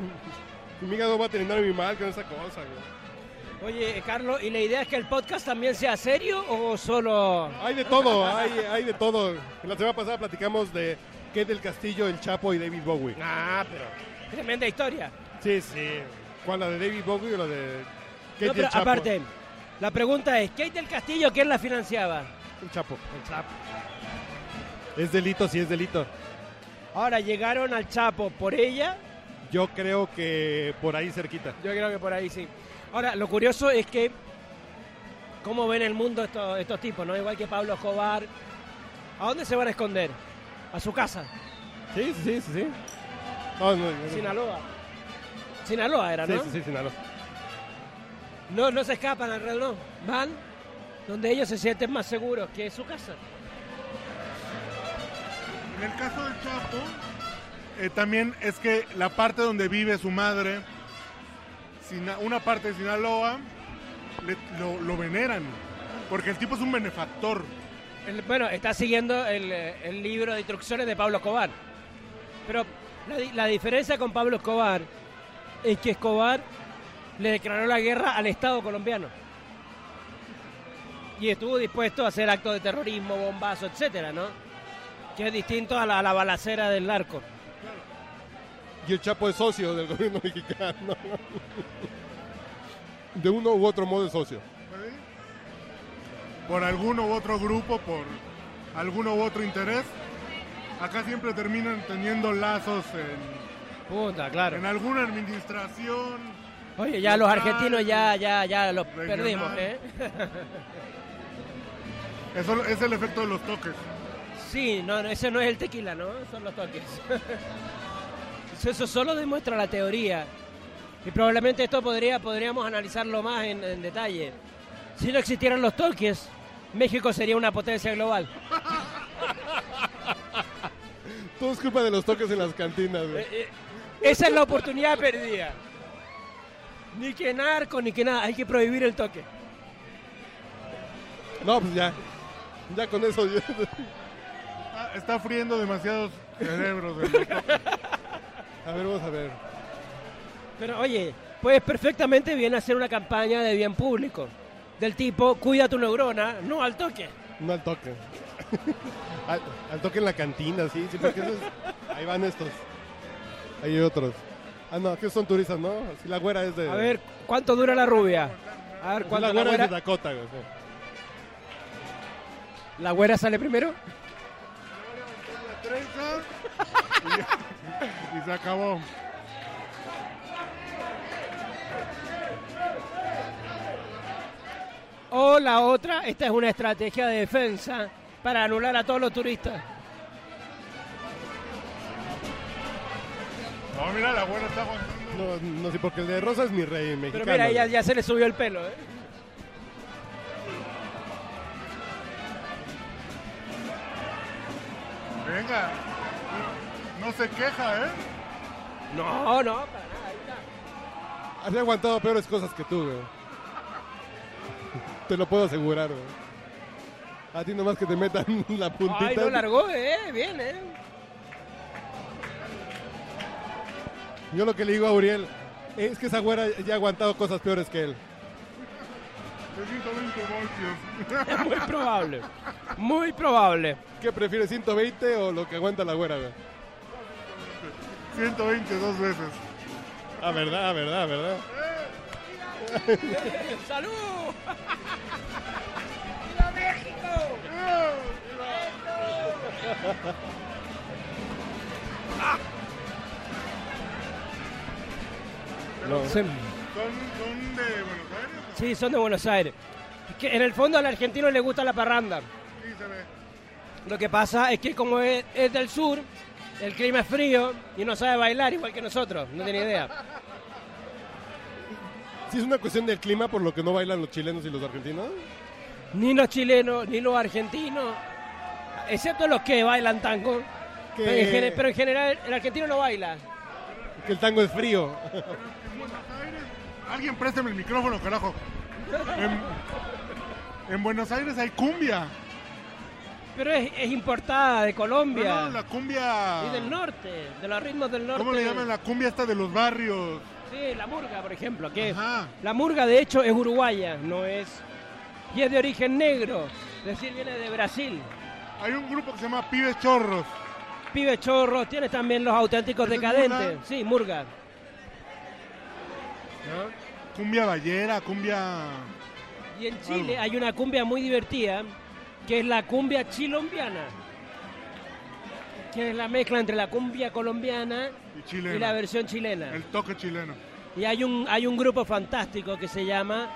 [laughs] mi hígado va a terminar muy mal con esa cosa. güey. Oye, Carlos, ¿y la idea es que el podcast también sea serio o solo...? Hay de todo, hay, hay de todo. La semana pasada platicamos de Kate del Castillo, El Chapo y David Bowie. Ah, pero... Tremenda historia. Sí, sí. ¿Cuál, la de David Bowie o la de Kate No, y pero el Chapo? aparte, la pregunta es, ¿Kate del Castillo quién la financiaba? El Chapo. El Chapo. Es delito, sí es delito. Ahora, ¿llegaron al Chapo por ella? Yo creo que por ahí cerquita. Yo creo que por ahí sí. Ahora, lo curioso es que cómo ven el mundo estos, estos tipos, ¿no? Igual que Pablo Escobar. ¿A dónde se van a esconder? A su casa, Sí, sí, sí, sí. No, no, no. Sinaloa. Sinaloa era, Sí, ¿no? sí, sí, Sinaloa. No, no se escapan alrededor, no. Van donde ellos se sienten más seguros, que es su casa. En el caso del Chapo, eh, también es que la parte donde vive su madre, Sina- una parte de Sinaloa, le- lo, lo veneran. Porque el tipo es un benefactor. Bueno, está siguiendo el, eh, el libro de instrucciones de Pablo Escobar. Pero la diferencia con Pablo Escobar es que Escobar le declaró la guerra al Estado colombiano. Y estuvo dispuesto a hacer actos de terrorismo, bombazo, etcétera, ¿no? Que es distinto a la, a la balacera del narco. Y el Chapo es socio del gobierno [laughs] mexicano. De uno u otro modo es socio. Por alguno u otro grupo, por alguno u otro interés. Acá siempre terminan teniendo lazos en, Puta, claro. en alguna administración. Oye, ya los argentinos ya, ya, ya los regional. perdimos, ¿eh? [laughs] Eso es el efecto de los toques. Sí, no, no, ese no es el tequila, ¿no? Son los toques. [laughs] Eso solo demuestra la teoría. Y probablemente esto podría, podríamos analizarlo más en, en detalle. Si no existieran los toques, México sería una potencia global. Todo es culpa de los toques en las cantinas, güey. Eh, eh, esa es la oportunidad perdida. Ni que narco, ni que nada. Hay que prohibir el toque. No, pues ya. Ya con eso. ya. Está, está friendo demasiados cerebros. A ver, vamos a ver. Pero oye, puedes perfectamente bien hacer una campaña de bien público. Del tipo, cuida tu neurona, no al toque. No al toque. [laughs] al, al toque en la cantina, sí, sí, porque esos- ahí van estos. Hay otros. Ah, no, que son turistas, ¿no? Si la güera es de. A ver, ¿cuánto dura la rubia? A ver, ¿cuánto la la güera es de? Dakota, güey. ¿La güera sale primero? La trenza y, y se acabó. O la otra, esta es una estrategia de defensa para anular a todos los turistas. No, mira, la buena está aguantando. No, no sé, porque el de Rosa es mi rey mexicano. Pero mira, ya, ya se le subió el pelo, ¿eh? Venga. No se queja, ¿eh? No, no, para nada. ahí está. Había aguantado peores cosas que tú, güey. Te lo puedo asegurar, güey. A ti nomás que te metan [laughs] la puntita. Ay, lo largó, ¿eh? Bien, ¿eh? Yo lo que le digo a Uriel es que esa güera ya ha aguantado cosas peores que él. De 120 voltios. Es muy probable. Muy probable. ¿Qué prefieres, 120 o lo que aguanta la güera? güey? 120 dos veces. Ah, verdad, verdad, verdad. ¡Salud! No. Sí, ¿Son, son de Buenos Aires? sí, son de Buenos Aires. Es que en el fondo al argentino le gusta la parranda. Sí, se ve. Lo que pasa es que como es, es del sur, el clima es frío y no sabe bailar igual que nosotros. No tiene idea. Sí, es una cuestión del clima por lo que no bailan los chilenos y los argentinos. Ni los chilenos, ni los argentinos, excepto los que bailan tango. Que- Pero, en gene- pero en general el argentino no baila. Que el tango es frío. En Buenos Aires. Alguien préstame el micrófono, carajo. En, en Buenos Aires hay cumbia. Pero es, es importada de Colombia. No, no, la cumbia. Y del norte, de los ritmos del norte. ¿Cómo le llaman la cumbia esta de los barrios? Sí, la murga, por ejemplo. Que Ajá. La murga, de hecho, es uruguaya, no es... Y es de origen negro, es decir, viene de Brasil. Hay un grupo que se llama Pibes Chorros. Pibe chorro, tiene también los auténticos ¿Ese es decadentes. Sí, murga. Cumbia ballera, cumbia. Y en Chile hay una cumbia muy divertida, que es la cumbia chilombiana. Que es la mezcla entre la cumbia colombiana chilena. y la versión chilena. El toque chileno. Y hay un, hay un grupo fantástico que se llama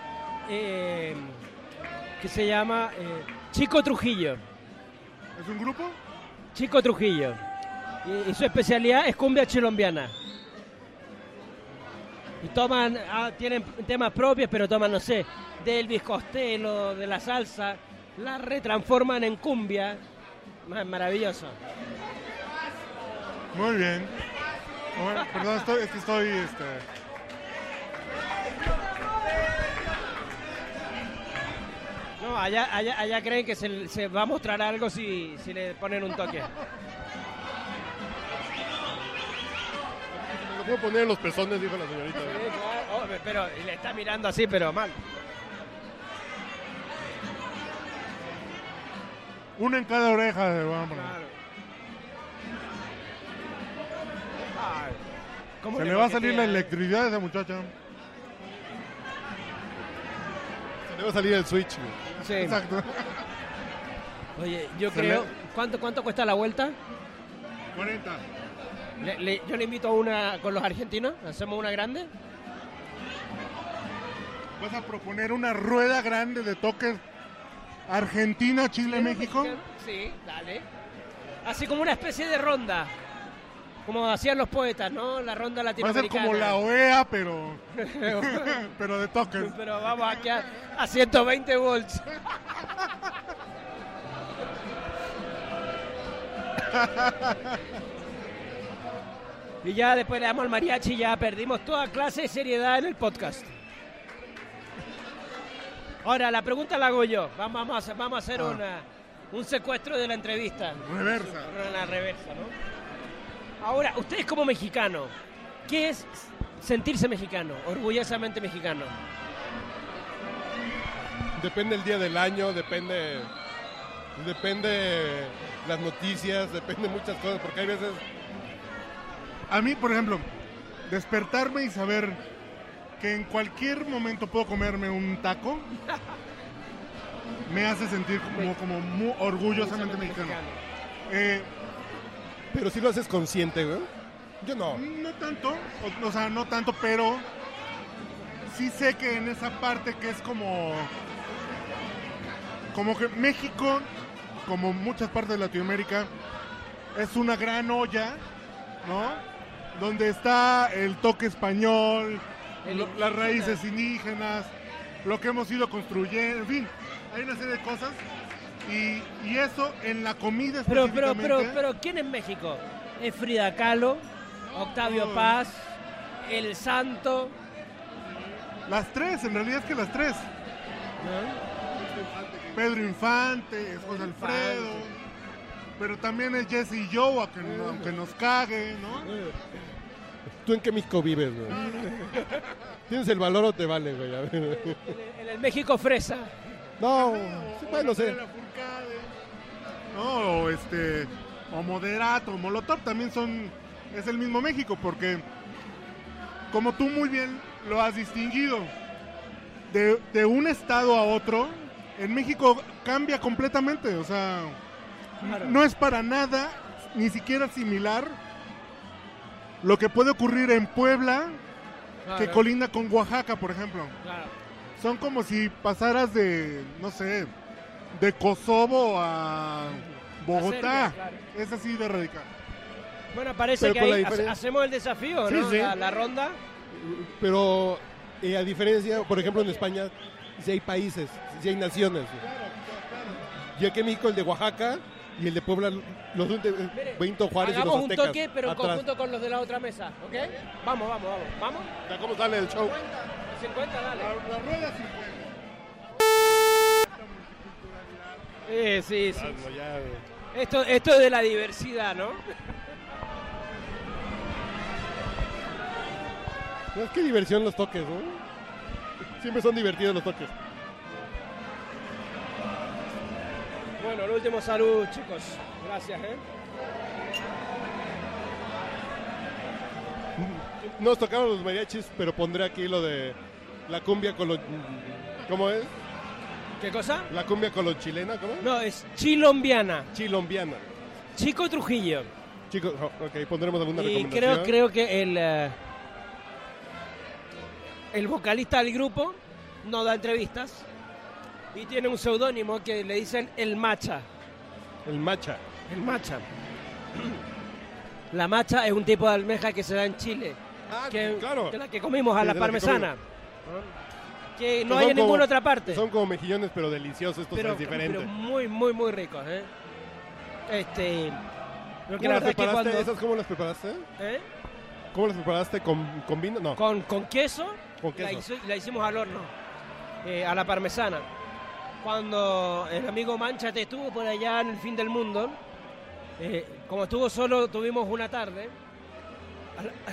eh, que se llama eh, Chico Trujillo. ¿Es un grupo? Chico Trujillo. Y, y su especialidad es cumbia chilombiana. Y toman, ah, tienen temas propios, pero toman, no sé, de Elvis Costello, de la salsa, la retransforman en cumbia. Ma- Maravilloso. Muy bien. Bueno, perdón, estoy, es que estoy. Este... No, allá, allá, allá creen que se, se va a mostrar algo si, si le ponen un toque. Lo puedo poner en los pezones, dijo la señorita. Oh, pero y le está mirando así, pero mal. Una en cada oreja de vamos. Ay, ¿cómo Se le le va a salir la electricidad a esa muchacha. Se le va a salir el switch. Sí. Exacto. Oye, yo Se creo. le- ¿Cuánto, ¿Cuánto cuesta la vuelta? 40. Le- le- yo le invito a una con los argentinos. Hacemos una grande. Vas a proponer una rueda grande de toques Argentina, Chile, México. Sí, dale. Así como una especie de ronda. Como hacían los poetas, ¿no? La ronda Va a ser latinoamericana. como la OEA, pero [laughs] pero de toques. Pero vamos aquí a, a 120 volts. y ya después le damos al mariachi y ya perdimos toda clase de seriedad en el podcast. Ahora, la pregunta la hago yo. Vamos, a hacer, vamos a hacer Ah. una, un secuestro de la entrevista. Reversa. La reversa, ¿no? Ahora, ustedes como mexicano, ¿qué es sentirse mexicano? Orgullosamente mexicano. Depende el día del año, depende. Depende las noticias, depende muchas cosas, porque hay veces. A mí, por ejemplo, despertarme y saber que en cualquier momento puedo comerme un taco me hace sentir como, como muy orgullosamente mexicano. Eh, Pero si lo haces consciente, güey. Yo no. no tanto, o, o sea, no tanto, pero sí sé que en esa parte que es como como que México, como muchas partes de Latinoamérica, es una gran olla, ¿no? Donde está el toque español, El lo- indígena. las raíces indígenas, lo que hemos ido construyendo, en fin, hay una serie de cosas. Y, y eso en la comida Pero, pero, pero, pero, ¿quién es México? Es Frida Kahlo, Octavio. Paz, El Santo. Las tres, en realidad es que las tres. Pedro Infante, es José Alfredo, pero también es Jesse y Joe, aunque, aunque nos cague, ¿no? ¿Tú en qué México vives, güey? ¿Tienes el valor o te vale, güey? A ver. En el, en el México fresa. No, sí, bueno, la sé. No, o este. O Moderato, o Molotov también son. Es el mismo México, porque. Como tú muy bien lo has distinguido. De, de un estado a otro, en México cambia completamente. O sea. Claro. No es para nada, ni siquiera similar. Lo que puede ocurrir en Puebla, que colinda con Oaxaca, por ejemplo. claro. Son como si pasaras de, no sé, de Kosovo a Bogotá. Serbia, claro. Es así de radical. Bueno, parece Pero que ahí ha- hacemos el desafío, Sí, ¿no? sí. La, la ronda. Pero eh, a diferencia, por ejemplo, en España, sí hay países, sí hay naciones. Y aquí en México el de Oaxaca y el de Puebla, los de Mire, Benito Juárez y Hagamos los un aztecas. toque, pero en atrás. conjunto con los de la otra mesa, ¿ok? Vamos, vamos, vamos. ¿Vamos? Ya, ¿Cómo sale el show? 50, dale. La rueda sí Sí, sí, sí. Ya, eh. Esto, esto es de la diversidad, ¿no? No, es que diversión los toques, ¿no? Siempre son divertidos los toques. Bueno, el último salud, chicos. Gracias, ¿eh? Nos tocaron los mariachis, pero pondré aquí lo de la cumbia con los... ¿Cómo es? ¿Qué cosa? La cumbia con los chilena, ¿cómo? No, es chilombiana. Chilombiana. Chico Trujillo. Chicos, oh, ok, pondremos alguna Y recomendación. creo, creo que el, eh, el vocalista del grupo no da entrevistas y tiene un seudónimo que le dicen el macha. El macha. El macha. La macha es un tipo de almeja que se da en Chile, Ah, que, claro. que la que comimos a la la que no son hay en como- ninguna otra parte. Son como mejillones, pero deliciosos. Esto pero, es diferente. pero muy, muy, muy ricos. ¿eh? Este, que ¿Cómo la las preparaste? cuando- ¿Esas cómo las preparaste? ¿eh? ¿Cómo las preparaste? ¿Con, con vino? No, con, con queso, con La, queso. hizo- la hicimos al horno, eh, a la parmesana. Cuando el amigo Manchate estuvo por allá en el fin del mundo, eh, como estuvo solo, tuvimos una tarde,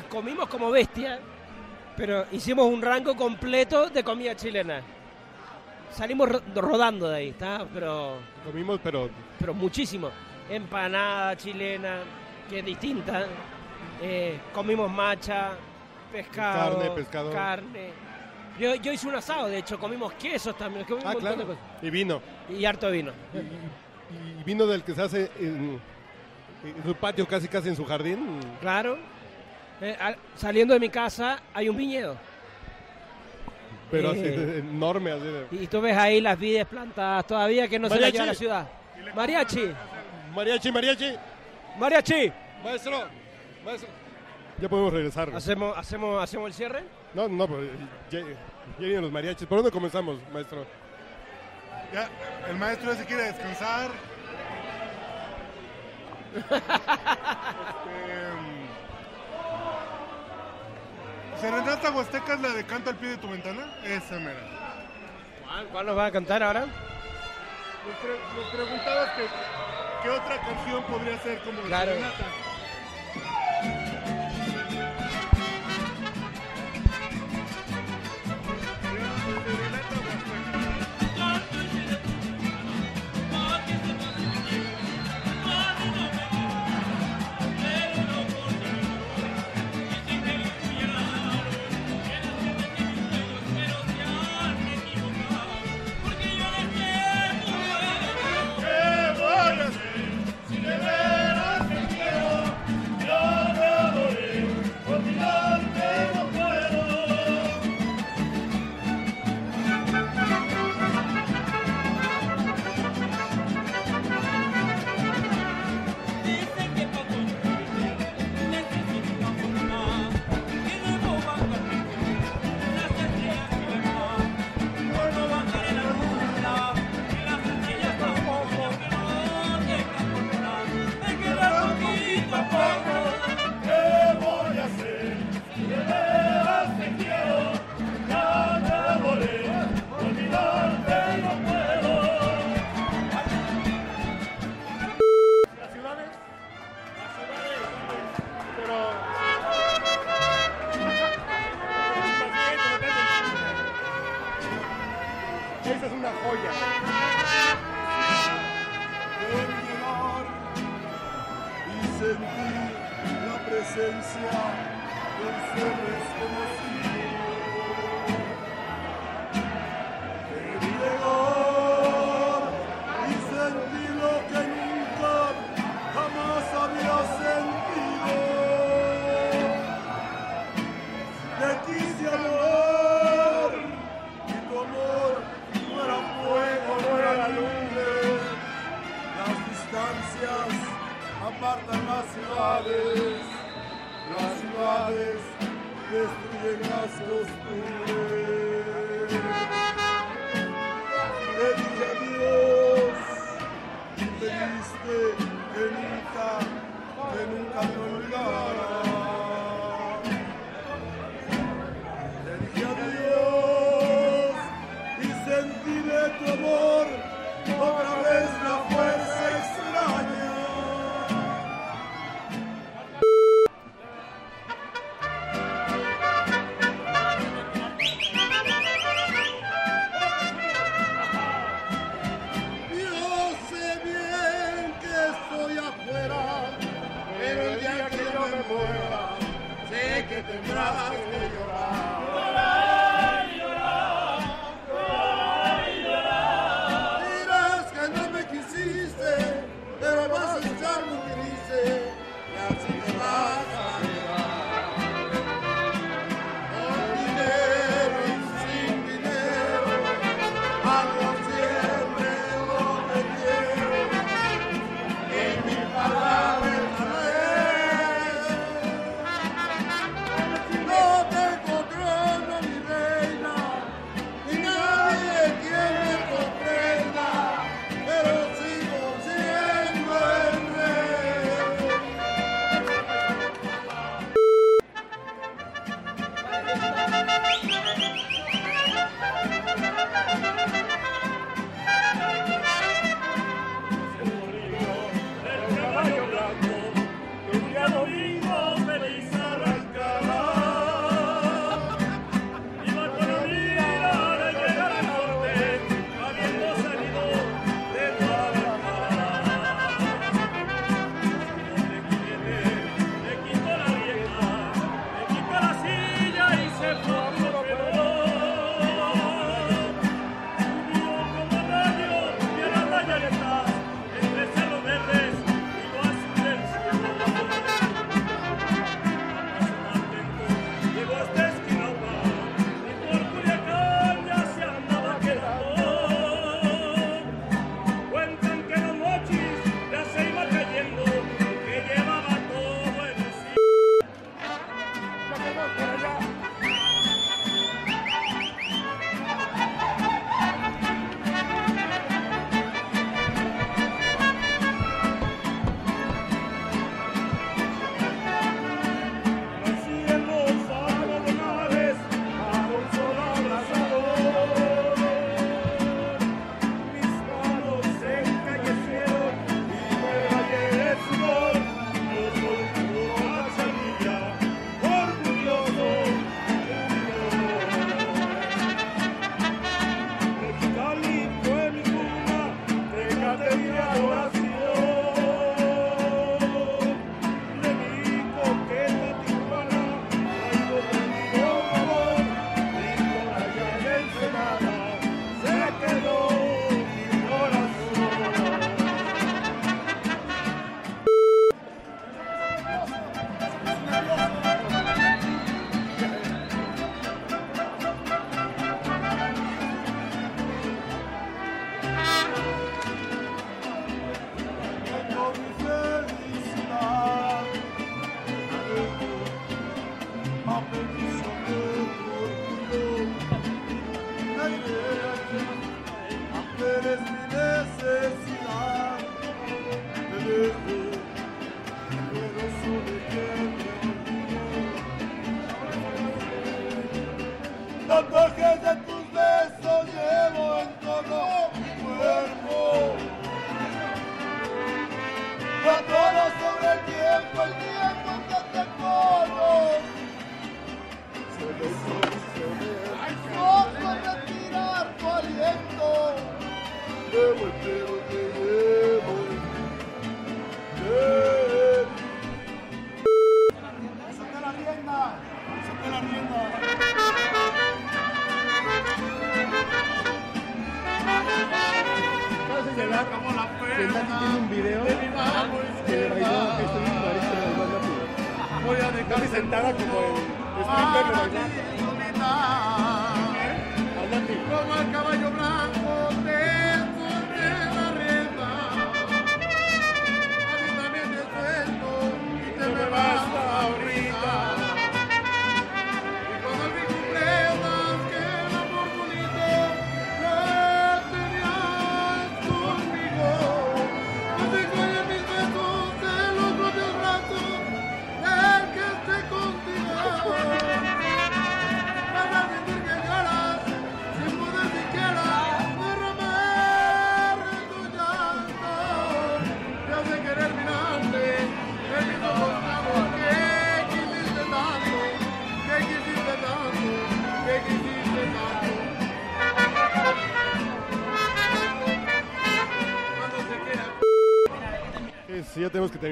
comimos como bestia, pero hicimos un rango completo de comida chilena. Salimos ro- rodando de ahí, ¿está? Pero, Comimos, pero pero muchísimo. Empanada chilena, que es distinta. Eh, comimos macha, pescado, Carne, pescado. carne. Yo, yo hice un asado, de hecho, comimos quesos también, comimos Ah, un claro. de cosas. Y vino. Y harto vino. Y vino del que se hace en, en su patio, casi casi en su jardín. Claro. Eh, al- saliendo de mi casa hay un viñedo. Pero así, Eh. enorme. Así de... Y tú ves ahí las vides plantadas todavía que no se Mariachi. lleva a la ciudad. Mariachi, Mariachi, mariachi. mariachi. Maestro, maestro. Ya podemos regresar. ¿Hacemos, hacemos, ¿Hacemos el cierre? No, no, pero ya, ya vienen los mariachis. ¿Por dónde comenzamos, maestro? Ya, el maestro ya se quiere descansar. [laughs] Serenata Huasteca es la de Canto al pie de tu ventana. Esa mera. ¿Cuál, cuál nos va a cantar ahora? Nos, pre- nos preguntabas que, qué otra canción podría ser como de Claro. Serenata.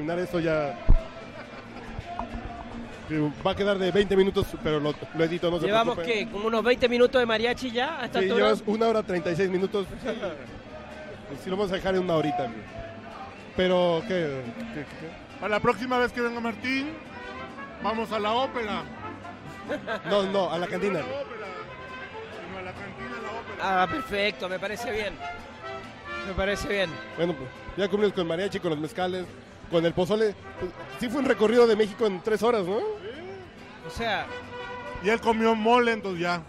Terminar esto, ya. Va a quedar de 20 minutos, pero lo, lo edito, no se Llevamos que como unos 20 minutos de mariachi ya a esta Sí, llevas una hora 36 minutos. Sí, lo vamos a dejar en una horita. Pero, ¿qué? ¿Qué- qué- qué? Para la próxima vez que venga Martín, vamos a la ópera. No, no, a la cantina. No a la ópera, sino a la cantina, a la ópera. Ah, perfecto, me parece bien. Me parece bien. Bueno, pues, ya cumplimos con mariachi, con los mezcales, con el pozole. Sí fue un recorrido de México en tres horas, ¿no? O sea, Y él comió mole, entonces ya.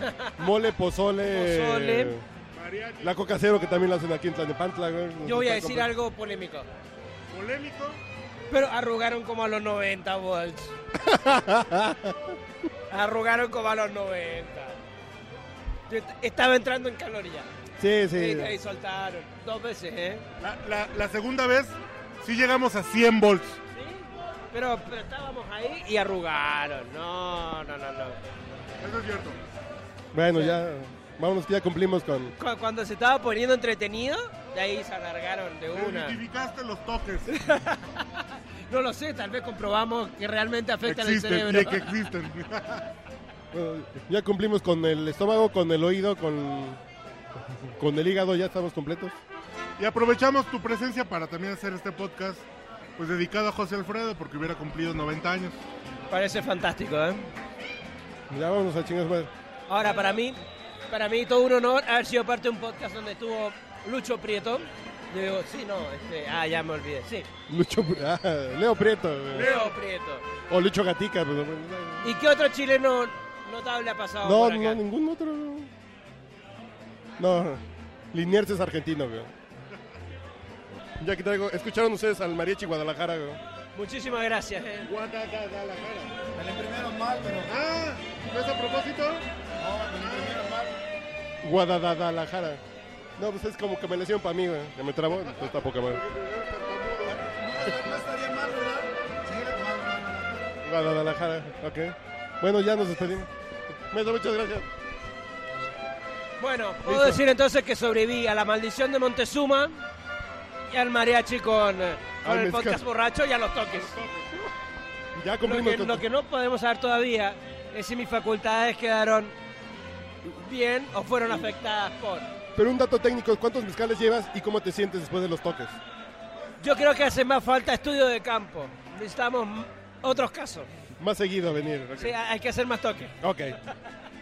[laughs] Mole, pozole. Pozole. Mariachi. La coca cero que también la hacen aquí en Tlanepantla. güey. Yo voy a decir algo polémico. Polémico. Pero arrugaron como a los 90 volts. [laughs] arrugaron como a los 90. Yo est- estaba entrando en calorías. Sí, sí. Y ahí soltaron. Dos veces, ¿eh? La, la- la segunda vez sí llegamos a 100 volts. Sí. Pero, pero estábamos ahí y arrugaron. No, no, no, no. Eso es cierto. Bueno, ya. Vámonos que ya cumplimos con. Cu- Cuando se estaba poniendo entretenido, de ahí se alargaron de una. Identificaste los toques. [laughs] No lo sé, tal vez comprobamos que realmente afectan existen, el cerebro. eh, y que existen. [laughs] bueno, ya cumplimos con el estómago, con el oído, con. Con el hígado, ya estamos completos. Y aprovechamos tu presencia para también hacer este podcast pues dedicado a José Alfredo porque hubiera cumplido 90 años. Parece fantástico, ¿eh? Ya vámonos a chingas, madre. Ahora, para mí, para mí todo un honor haber sido parte de un podcast donde estuvo Lucho Prieto. Yo digo, sí, no, este, ah, ya me olvidé, sí. Lucho. ah, Leo Prieto. Leo Prieto. O Lucho Gatica. Pues, ¿Y qué otro chileno notable ha pasado no, por acá? no, ningún otro. No, Liniers es argentino, güey. Ya que traigo, ¿escucharon ustedes al Mariachi Guadalajara, güey? Muchísimas gracias, ¿eh? Me le imprimieron mal, pero Ah, ¿no es a propósito? no, me le imprimieron mal. Guadalajara. No, pues es como que me le hicieron para mí, güey. Que me trabó, pues está poca madre. No estaría mal, ¿verdad? Guadalajara, ok. Bueno, ya nos despedimos. Maestro, muchas gracias. Bueno, puedo Listo. decir entonces que sobreviví a la maldición de Montezuma y al mariachi con, con el mezcal. podcast borracho y a los toques. Ya Lo cumplimos que, lo que no podemos saber todavía es si mis facultades quedaron bien o fueron afectadas por. Pero un dato técnico, ¿cuántos mezcales llevas y cómo te sientes después de los toques? Yo creo que hace más falta estudio de campo. Necesitamos otros casos. Más seguido a venir. ok. Sí, hay que hacer más toques. Ok.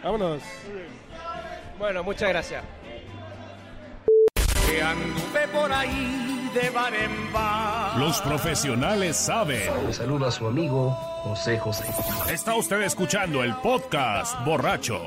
Vámonos. Bueno, muchas gracias. Que anduve por ahí de bar en bar. Los profesionales saben. Le saluda a su amigo José José. Está usted escuchando el podcast borracho.